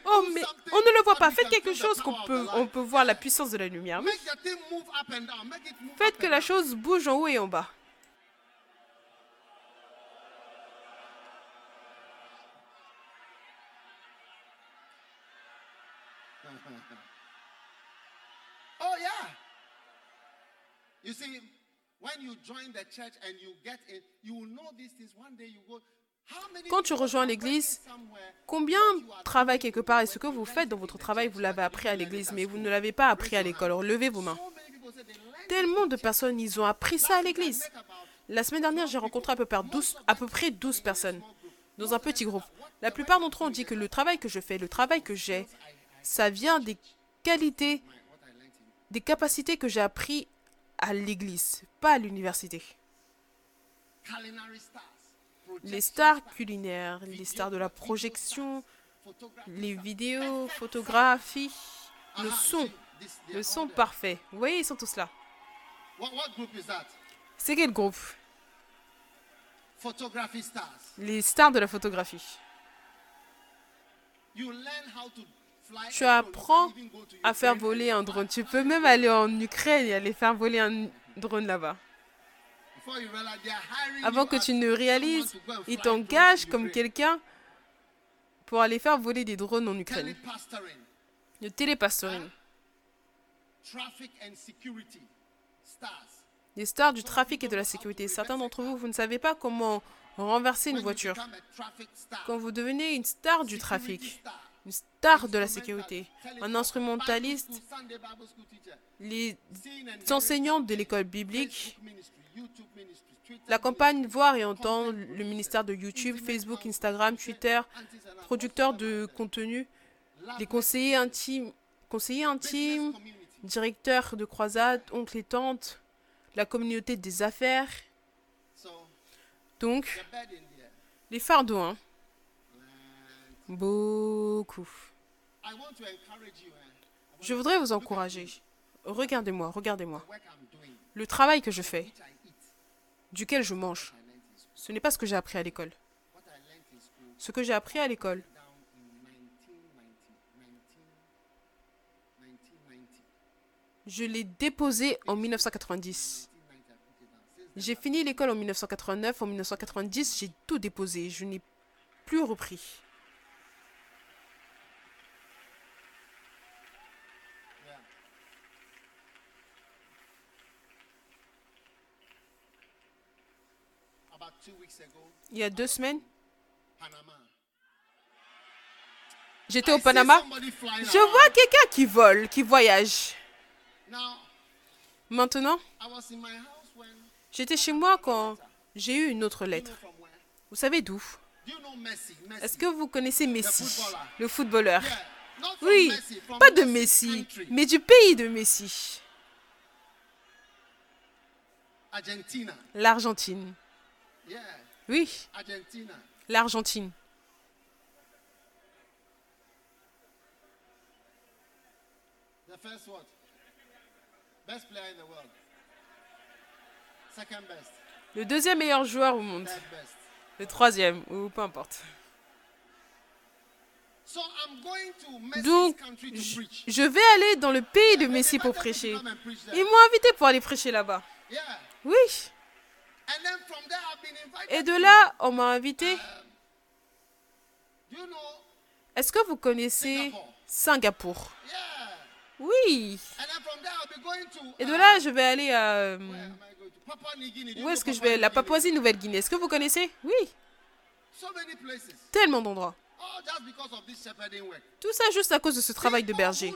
Oh mais on ne le voit pas, faites quelque chose qu'on peut, on peut voir la puissance de la lumière. Faites que la chose bouge en haut et en bas. Oh yeah. You see, when you join the church and you get in, you will know these things. One day you go. How many Quand tu rejoins l'église, Combien travaillent quelque part et ce que vous faites dans votre travail, vous l'avez appris à l'église, mais vous ne l'avez pas appris à l'école. Alors levez vos mains. Tellement de personnes, ils ont appris ça à l'église. La semaine dernière, j'ai rencontré à peu, près 12, à peu près 12 personnes dans un petit groupe. La plupart d'entre eux ont dit que le travail que je fais, le travail que j'ai, ça vient des qualités, des capacités que j'ai appris à l'église, pas à l'université. Les stars culinaires, les stars de la projection, les vidéos, photographies, le son, le son parfait. Vous voyez, ils sont tous là. What, what group is that? C'est quel groupe? Photography stars. Les stars de la photographie. Tu apprends à faire voler un drone. Tu peux même aller en Ukraine et aller faire voler un drone là-bas. Avant que tu ne réalises, ils t'engagent comme quelqu'un pour aller faire voler des drones en Ukraine. Le télépastoring. Les stars du trafic et de la sécurité. Certains d'entre vous, vous ne savez pas comment renverser une voiture. Quand vous devenez une star du trafic, une star de la sécurité, un instrumentaliste, les enseignants de l'école biblique, la campagne Voir et Entendre, le ministère de YouTube, Facebook, Instagram, Twitter, producteurs de contenu, les conseillers intimes, conseillers intimes, directeurs de croisade, oncles et tantes, la communauté des affaires. Donc, les fardeaux, hein. Beaucoup. Eh, Je voudrais vous encourager. Regardez-moi, regardez-moi. Le travail que je fais, duquel je mange, ce n'est pas ce que j'ai appris à l'école. Ce que j'ai appris à l'école, down in 1990, 19, 1990. je l'ai déposé en 1990. 1990, I put it down. Since J'ai fini l'école en 1989. En 1990, j'ai tout déposé. Je n'ai plus repris. Yeah. About two weeks ago, Il y a deux semaines. J'étais au Panama. Je vois quelqu'un qui vole, qui voyage. Maintenant, I was in my house when. j'étais chez moi quand j'ai eu une autre lettre. Vous savez d'où? Est-ce que vous connaissez Messi, le footballeur? Oui, pas de Messi, mais du pays de Messi, l'Argentine. Oui, l'Argentine. Le deuxième meilleur joueur au monde. Le troisième, ou peu importe. Donc, je vais aller dans le pays de Messi pour prêcher. Ils m'ont invité pour aller prêcher là-bas. Oui. Et de là, on m'a invité. Know? Est-ce que vous connaissez Singapour? Oui. Et de uh, là, je vais aller à... euh, Où est-ce que je vais? La? Papouasie-Nouvelle-Guinée. Est-ce que vous connaissez? Oui. Tellement d'endroits. Work. Tout ça juste à cause de ce travail de berger.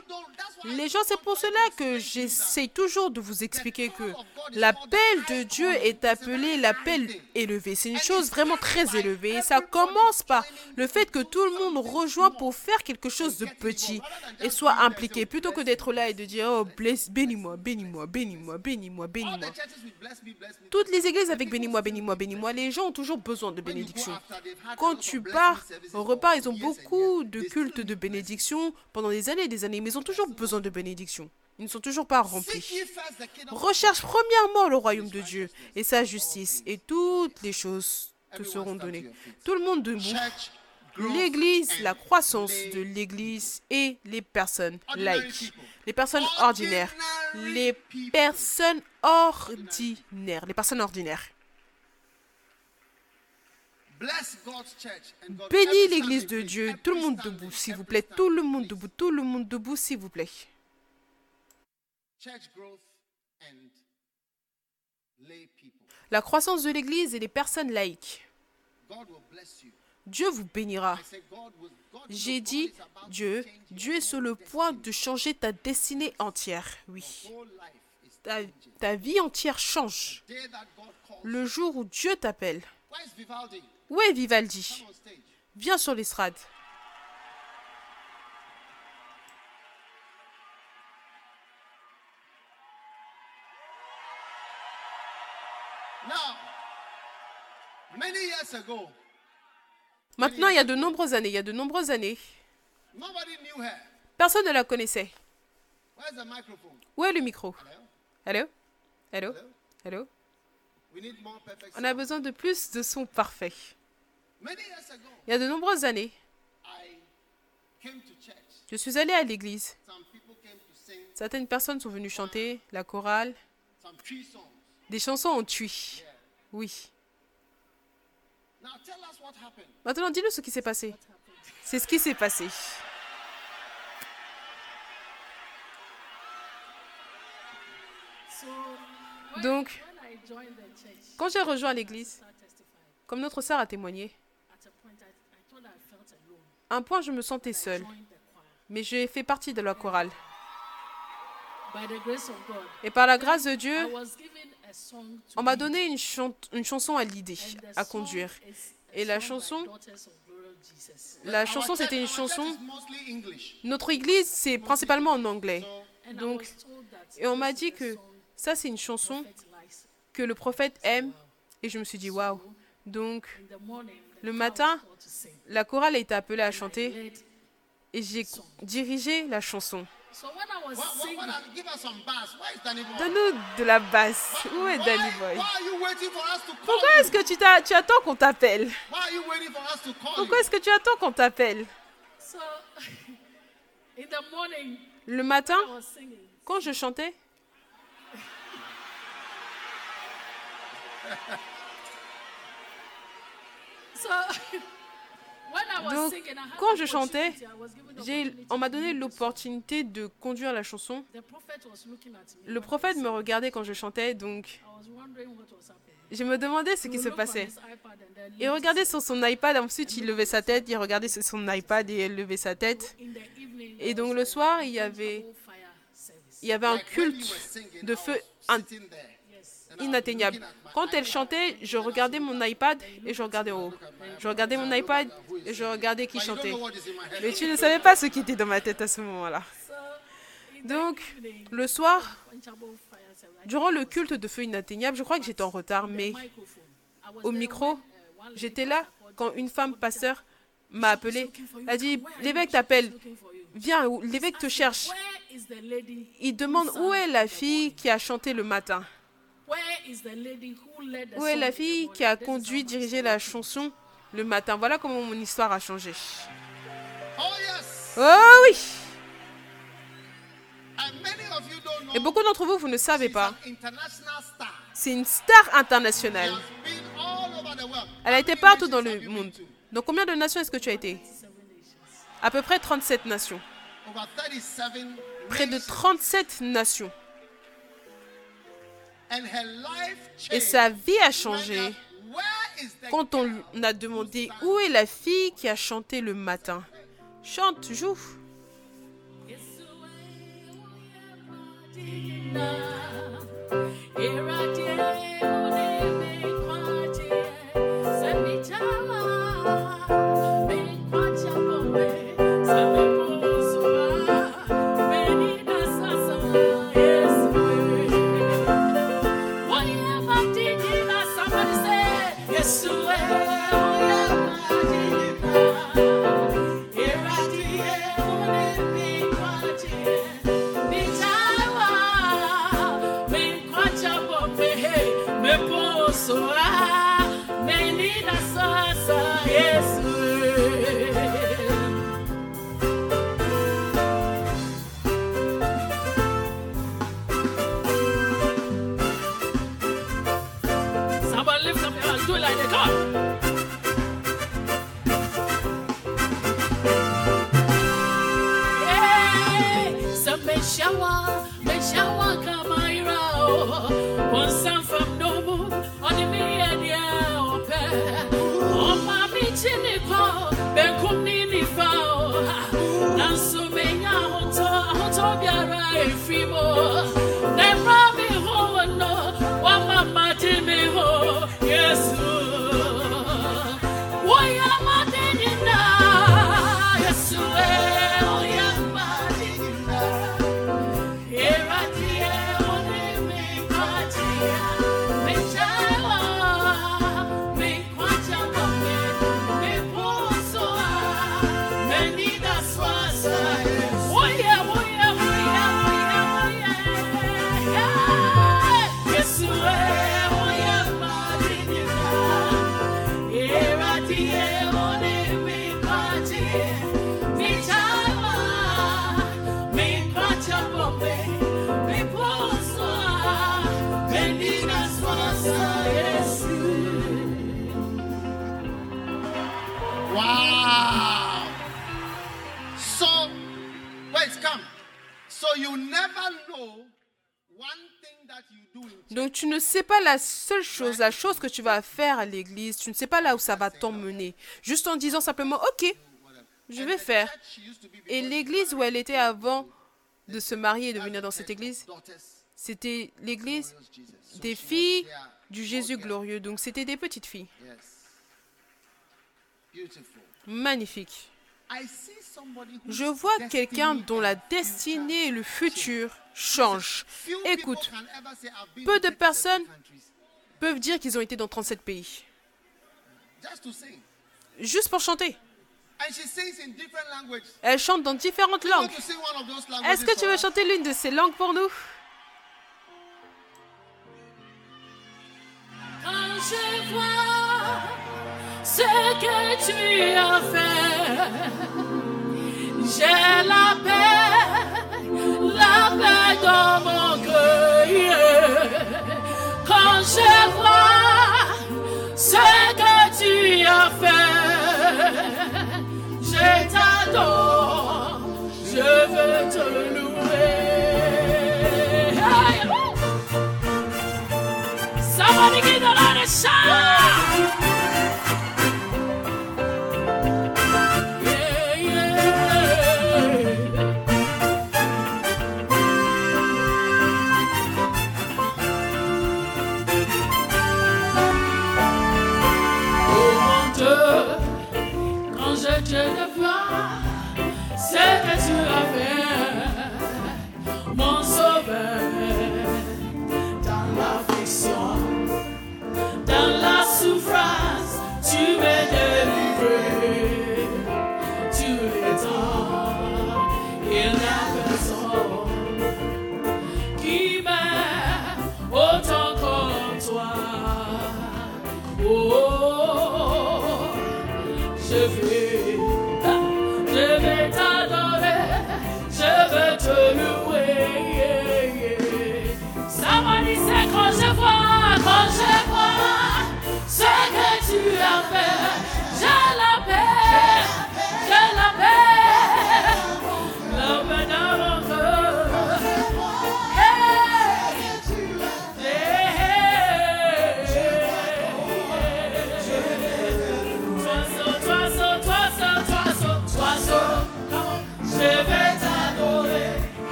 Les gens, c'est pour cela que j'essaye toujours de vous expliquer que l'appel de Dieu est appelé l'appel élevé. C'est une chose vraiment très élevée. Et ça commence par le fait que tout le monde rejoint pour faire quelque chose de petit et soit impliqué. Plutôt que d'être là et de dire, oh, bénis-moi, bénis-moi, bénis-moi, bénis-moi, bénis-moi. Toutes les églises avec bénis-moi, bénis-moi, bénis-moi, les gens ont toujours besoin de bénédiction. Quand tu pars repas, ils ont beaucoup de cultes de bénédiction pendant des années et des années, mais ils ont toujours besoin de bénédiction. Ils ne sont toujours pas remplis. Recherche premièrement le royaume de Dieu et sa justice, et toutes les choses te seront données. Tout le monde debout. L'église, la croissance de l'église et les personnes laïques. Les personnes ordinaires. Les personnes ordinaires. Les personnes ordinaires. Bless God's church and God- Bénis l'église de. Dieu. Tout le monde debout, s'il vous plaît. Tout le monde debout. Tout le monde debout, s'il vous plaît. La croissance de l'église et les personnes laïques. Dieu vous bénira. J'ai dit, Dieu, Dieu est sur le point de changer ta destinée entière. Oui. Ta, ta vie entière change. Le jour où Dieu t'appelle. Où est Vivaldi? Viens sur l'estrade. Maintenant, il y a de nombreuses années, il y a de nombreuses années, personne ne la connaissait. Où est le micro? Hello? Allô Allô Hello? Allô We need more perfect On a besoin de plus de son parfait. Many years ago, Il y a de nombreuses années, je suis allée à l'église. Certaines personnes sont venues chanter la chorale. Des chansons ont tué. Oui. Maintenant, dis-nous ce qui s'est passé. C'est ce qui s'est passé. Donc, quand j'ai rejoint l'église, comme notre sœur a témoigné, à un point, je me sentais seule. Mais j'ai fait partie de la chorale. Et par la grâce de Dieu, on m'a donné une, une chanson à l'idée, à conduire. Et la chanson, la chanson, c'était une chanson. Notre église, c'est principalement en anglais. Donc, Et on m'a dit que ça, c'est une chanson. Que le prophète aime. Et je me suis dit, waouh. Donc, In the morning, the Le matin, la chorale a été appelée à chanter et j'ai dirigé la chanson. So when I was what, what, singing, what are, give us some bass. Where is Danny Boy? Donne-nous de la basse. Où est Danny Boy? Why are you waiting for us to call Pourquoi est-ce que tu, attends qu'on t'appelle? Pourquoi est-ce que tu attends qu'on t'appelle? So in the morning, Le matin, quand je chantais, So When I was Donc, quand je chantais, on m'a donné l'opportunité de conduire la chanson. The prophet was looking at me. Le prophète me regardait quand je chantais, donc je me demandais ce qui se passait. Il regardait sur son iPad, ensuite il levait sa tête, il regardait sur son iPad et elle levait sa tête. Et donc le soir, il y avait, il y avait un culte de feu inatteignable. Quand elle chantait, je regardais mon iPad et je regardais haut. Je regardais mon iPad et je regardais qui chantait. Mais tu ne savais pas ce qui était dans ma tête à ce moment-là. Donc, le soir, durant le culte de feu inatteignable, je crois que j'étais en retard, mais au micro, j'étais là quand une femme pasteur m'a appelé. Elle a dit, l'évêque t'appelle. Viens, l'évêque te cherche. Il demande où est la fille qui a chanté le matin? Où est la fille qui a conduit, dirigé la chanson le matin. Voilà comment mon histoire a changé. Oh yes. Oh oui. Et beaucoup d'entre vous, vous ne savez pas. C'est une star internationale. Elle a été partout dans le monde. Dans combien de nations est-ce que tu as été? À peu près 37 nations. Over 37 Près de nations. 37 nations. And her life Et changed sa vie a when changé that- Where is the quand on a demandé où est la fille qui a chanté le matin. Chante, joue. Wow. So, wait, come. So you never know one thing that you do in church. Donc tu ne sais pas la seule chose, la chose que tu vas faire à l'église, tu ne sais pas là où ça va t'emmener. Juste en disant simplement, ok, je vais faire. Et l'église où elle était avant de se marier et de venir dans cette église, c'était l'église des filles du Jésus glorieux. Donc c'était des petites filles. Whose Je vois quelqu'un dont la destinée et le futur changent. Écoute, can ever say, "I've been peu de 37 personnes countries." peuvent dire qu'ils ont été dans 37 pays. Juste pour chanter. And she sings in different languages. Elle chante dans différentes langues. to sing one of those languages Est-ce que tu veux chanter l'une de ces langues pour nous? Quand je vois ce que tu as fait. J'ai la paix, la paix dans mon cœur. Quand je vois ce que tu as fait, je t'adore, je veux te louer. Hey. Somebody give the Lord a shout!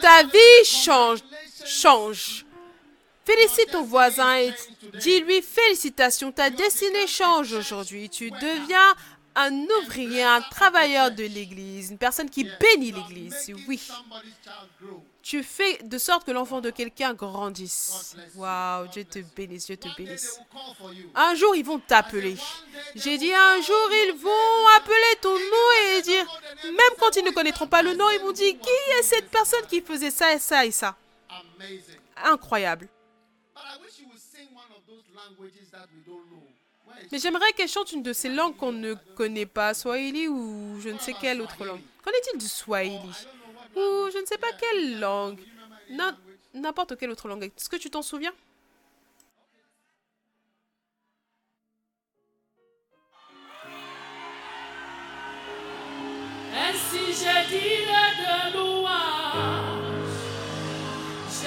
Ta vie change. Change. Félicite ton voisin et dis-lui félicitations, ta destinée change aujourd'hui. Tu deviens un ouvrier, un travailleur de l'Église, une personne qui bénit l'Église. Oui. Tu fais de sorte que l'enfant de quelqu'un grandisse. Waouh, Dieu te bénisse, Dieu te bénisse. Un jour, ils vont t'appeler. J'ai dit, un jour, ils vont appeler ton nom et dire, même quand ils ne connaîtront pas le nom, ils vont dire, qui est cette personne qui faisait ça et ça et ça? Incroyable. Mais j'aimerais qu'elle chante une de ces langues qu'on ne connaît pas, Swahili ou je ne sais quelle autre langue. Qu'en est-il du Swahili? Ou je ne sais pas quelle langue N'importe quelle autre langue. Est-ce que tu t'en souviens? Ainsi je de louange, je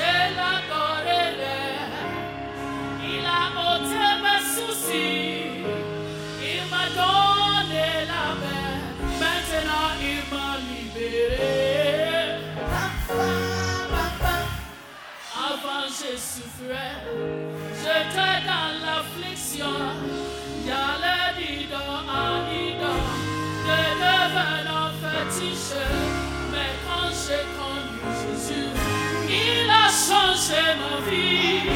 il a ôté mes. j'ai souffert. J'étais dans l'affliction, j'allais d'idole en idole, de devenant fétiche. Mais quand j'ai connu Jésus, il a changé ma vie.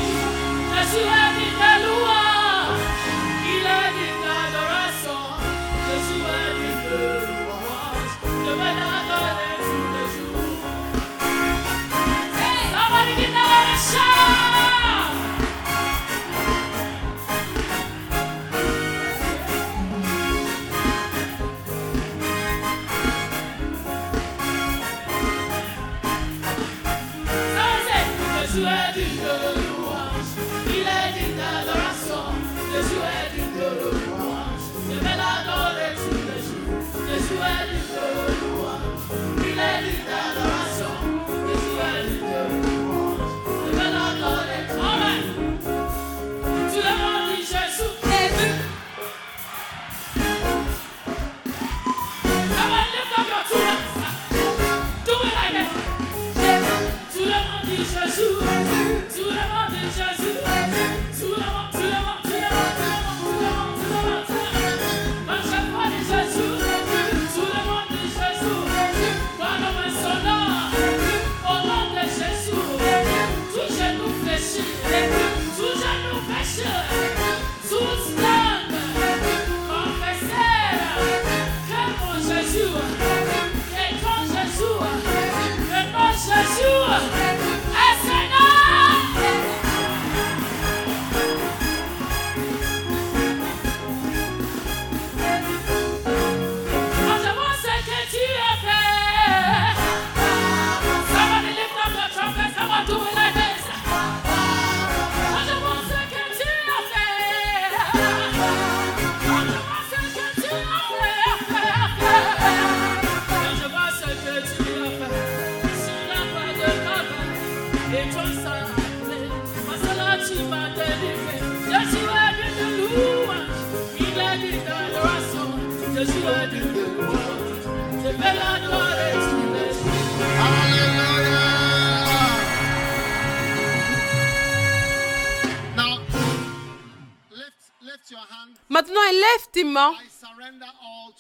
Maintenant, élève tes mains.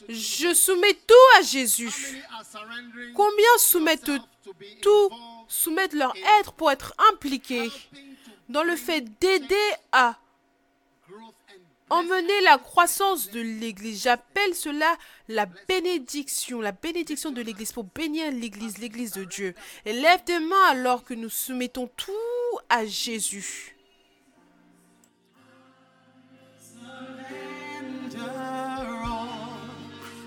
Je soumets tout à Jésus. Combien soumettent tout, soumettent leur être pour être impliqués dans le fait d'aider à emmener la croissance de l'Église. J'appelle cela la bénédiction, la bénédiction de l'Église pour bénir l'Église, l'Église de Dieu. Élève tes mains alors que nous soumettons tout à Jésus.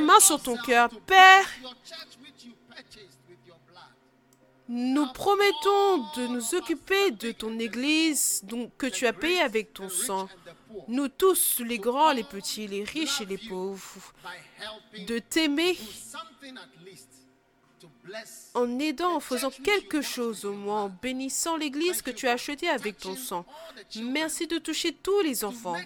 main sur ton cœur. Père, nous promettons de nous occuper de ton Église que tu as payée avec ton sang. Nous tous, les grands, les petits, les riches et les pauvres, de t'aimer en aidant, en faisant quelque chose au moins, en bénissant l'Église que tu as achetée avec ton sang. Merci de toucher tous les enfants,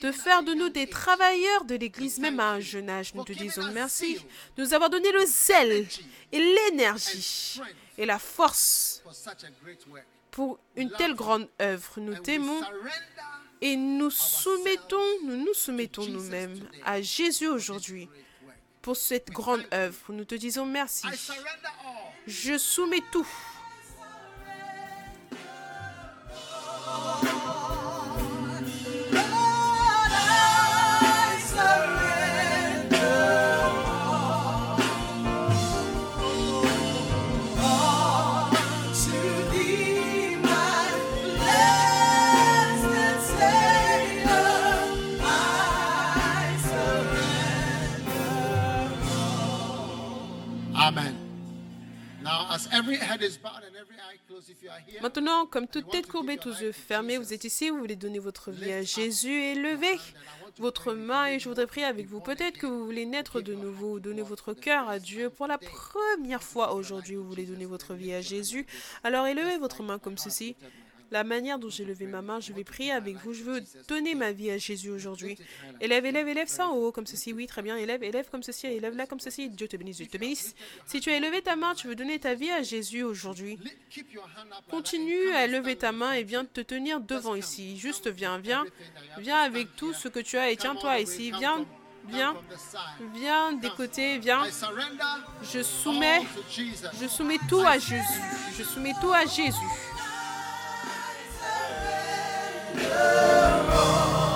de faire de nous des travailleurs de l'Église même à un jeune âge. Nous te disons merci de nous avoir donné le zèle et l'énergie et la force pour une telle grande œuvre. Nous t'aimons et nous soumettons, nous nous soumettons nous-mêmes à Jésus aujourd'hui pour cette grande œuvre. Nous te disons merci. Je soumets tout. Maintenant, comme toute tête courbée, tous yeux fermés, vous êtes ici, vous voulez donner votre vie à Jésus et levez votre main et je voudrais prier avec vous. Peut-être que vous voulez naître de nouveau, donner votre cœur à Dieu pour la première fois aujourd'hui, vous voulez donner votre vie à Jésus. Alors élevez votre main comme ceci. La manière dont j'ai levé ma main, je vais prier avec vous. Je veux donner ma vie à Jésus aujourd'hui. Élève, élève, élève ça en haut comme ceci. Oui, très bien. Élève, élève comme ceci. Élève là comme ceci. Dieu te bénisse, Dieu te bénisse. Si tu as élevé ta main, tu veux donner ta vie à Jésus aujourd'hui. Continue à lever ta main et viens te tenir devant ici. Juste viens, viens. Viens avec tout ce que tu as et tiens-toi ici. Viens, viens, viens des côtés, viens. Je soumets, je soumets tout à Jésus. Je soumets tout à Jésus. To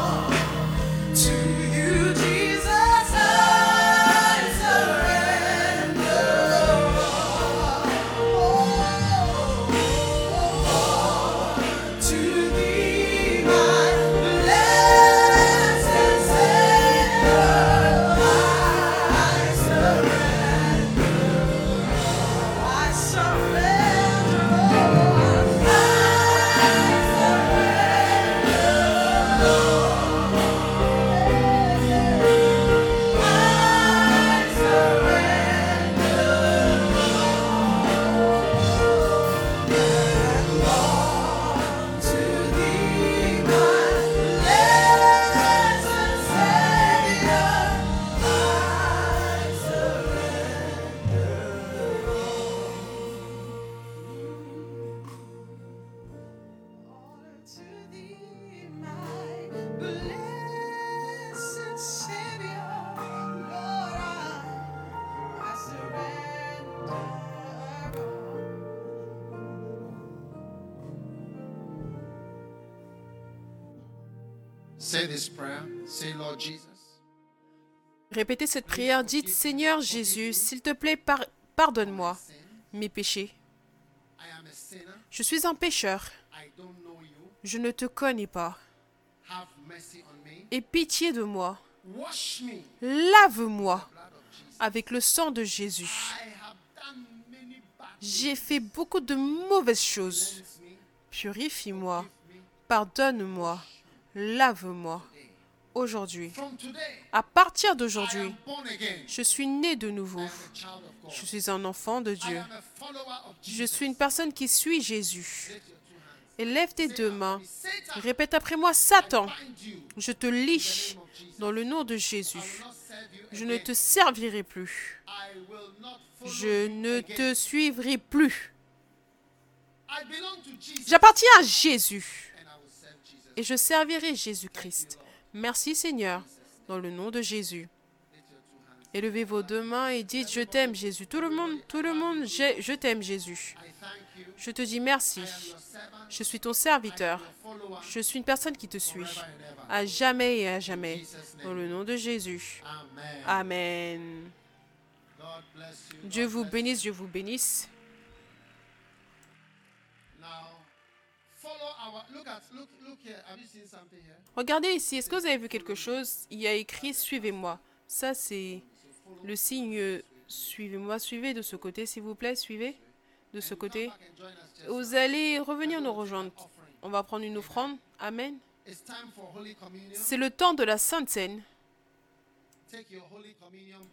Répétez cette prière, dites Seigneur Jésus, s'il te plaît, par- pardonne-moi mes péchés. Je suis un pécheur, je ne te connais pas. Aie pitié de moi, lave-moi avec le sang de Jésus. J'ai fait beaucoup de mauvaises choses. Purifie-moi, pardonne-moi, lave-moi. Aujourd'hui, à partir d'aujourd'hui, je suis né de nouveau. Je suis un enfant de Dieu. Je suis une personne qui suit Jésus. Lift your two hands. Et lève tes deux mains. Répète après moi, Satan, je te Jesus. dans le nom de Jésus. Je ne te servirai plus. Je ne te suivrai plus. J'appartiens à Jésus et je servirai Jésus-Christ. Merci Seigneur, dans le nom de Jésus. Élevez vos deux mains et dites Je t'aime Jésus. Tout le monde, tout le monde, j'ai- je t'aime Jésus. Je te dis merci. Je suis ton serviteur. Je suis une personne qui te suit. À jamais et à jamais. Dans le nom de Jésus. Amen. Dieu vous bénisse, Dieu vous bénisse. Regardez ici, est-ce que vous avez vu quelque chose? Il y a écrit Suivez-moi. Ça, c'est le signe Suivez-moi. Suivez de ce côté, s'il vous plaît. Suivez de ce côté. Vous allez revenir nous rejoindre. On va prendre une offrande. Amen. C'est le temps de la Sainte Seine.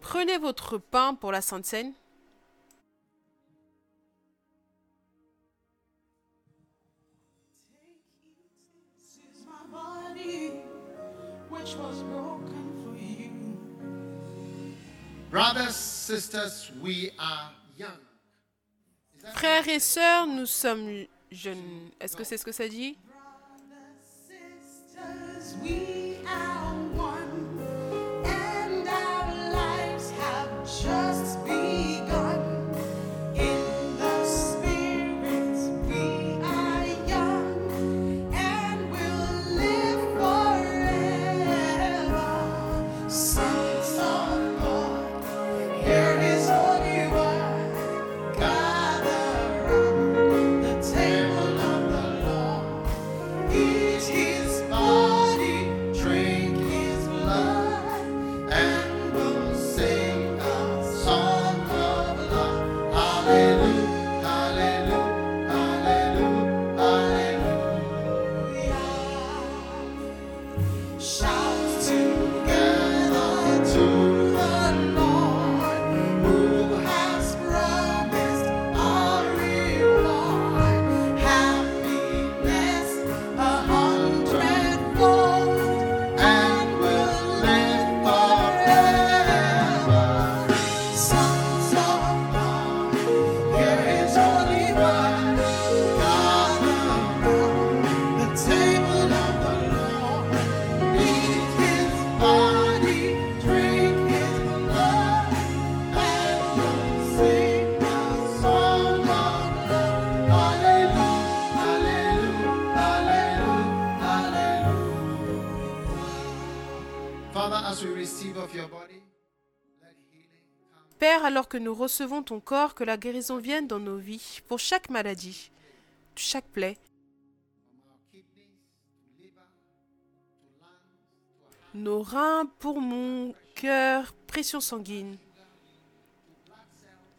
Prenez votre pain pour la Sainte Seine. Which was broken for you. Brothers, sisters, we are young. Frères et sœurs, nous sommes jeunes. Est-ce que c'est ce que ça dit? Sisters, we alors que nous recevons ton corps, que la guérison vienne dans nos vies, pour chaque maladie, chaque plaie, nos reins, poumons, cœur, pression sanguine,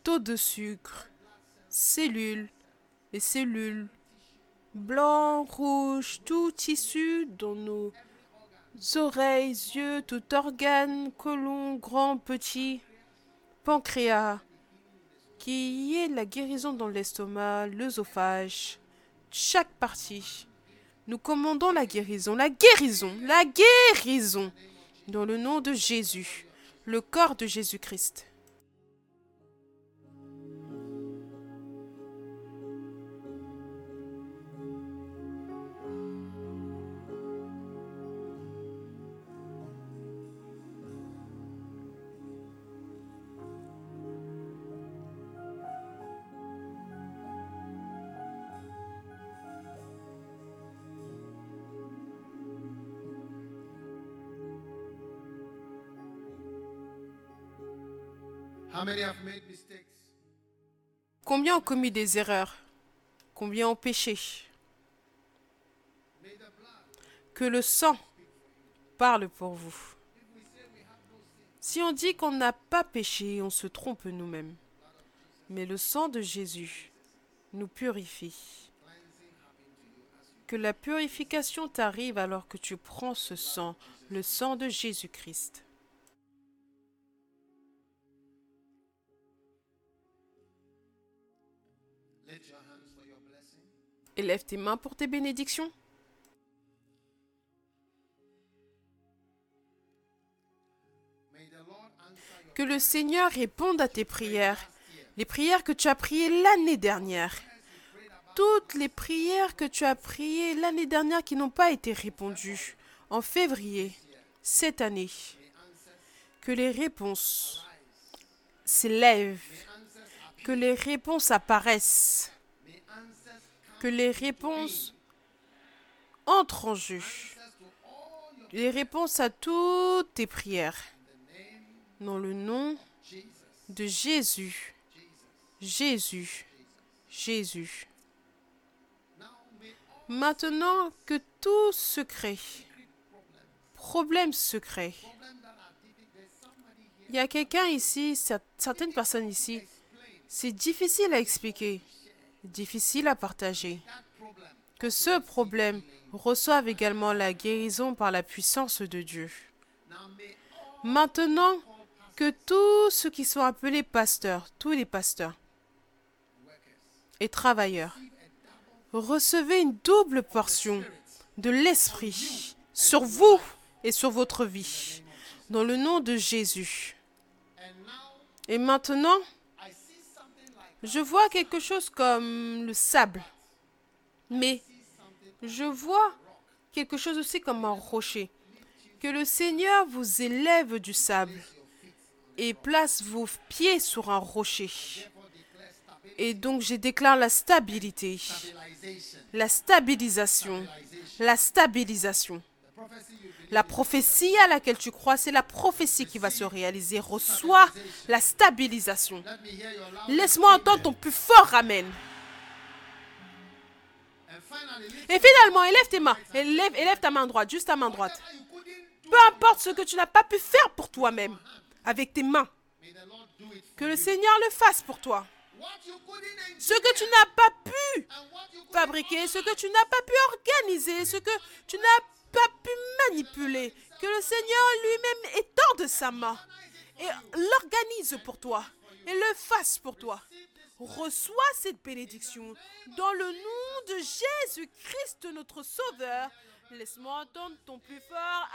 taux de sucre, cellules, les cellules, blanc, rouge, tout tissu dans nos oreilles, yeux, tout organe, côlon, grand, petit, pancréas, qu'il y ait la guérison dans l'estomac, l'œsophage, chaque partie. Nous commandons la guérison, la guérison, la guérison, dans le nom de Jésus, le corps de Jésus-Christ. Combien ont commis des erreurs? Combien ont péché? Que le sang parle pour vous. Si on dit qu'on n'a pas péché, on se trompe nous-mêmes. Mais le sang de Jésus nous purifie. Que la purification t'arrive alors que tu prends ce sang, le sang de Jésus-Christ. Élève tes mains pour tes bénédictions. Que le Seigneur réponde à tes prières. Les prières que tu as priées l'année dernière. Toutes les prières que tu as priées l'année dernière qui n'ont pas été répondues en février cette année. Que les réponses s'élèvent. Que les réponses apparaissent. Que les réponses entrent en jeu. Les réponses à toutes tes prières. Dans le nom de Jésus. Jésus. Jésus. Maintenant que tout secret, problème secret, il y a quelqu'un ici, cer- certaines personnes ici, c'est difficile à expliquer, difficile à partager. Que ce problème reçoive également la guérison par la puissance de Dieu. Maintenant que tous ceux qui sont appelés pasteurs, tous les pasteurs et travailleurs, recevez une double portion de l'Esprit sur vous et sur votre vie, dans le nom de Jésus. Et maintenant, je vois quelque chose comme le sable, mais je vois quelque chose aussi comme un rocher. Que le Seigneur vous élève du sable et place vos pieds sur un rocher. Et donc je déclare la stabilité, la stabilisation, la stabilisation. La prophétie à laquelle tu crois, c'est la prophétie qui va se réaliser. Reçois la stabilisation. Laisse-moi entendre ton plus fort Amen. Et finalement, élève tes mains. Élève, élève ta main droite, juste ta main droite. Peu importe ce que tu n'as pas pu faire pour toi-même, avec tes mains, que le. Seigneur le fasse pour toi. Ce que tu n'as pas pu fabriquer, ce que tu n'as pas pu organiser, ce que tu n'as pas pu manipuler, que le Seigneur lui-même étende sa main et l'organise pour toi et le fasse pour toi. Reçois cette bénédiction dans le nom de Jésus-Christ, notre Sauveur. Laisse-moi entendre ton plus fort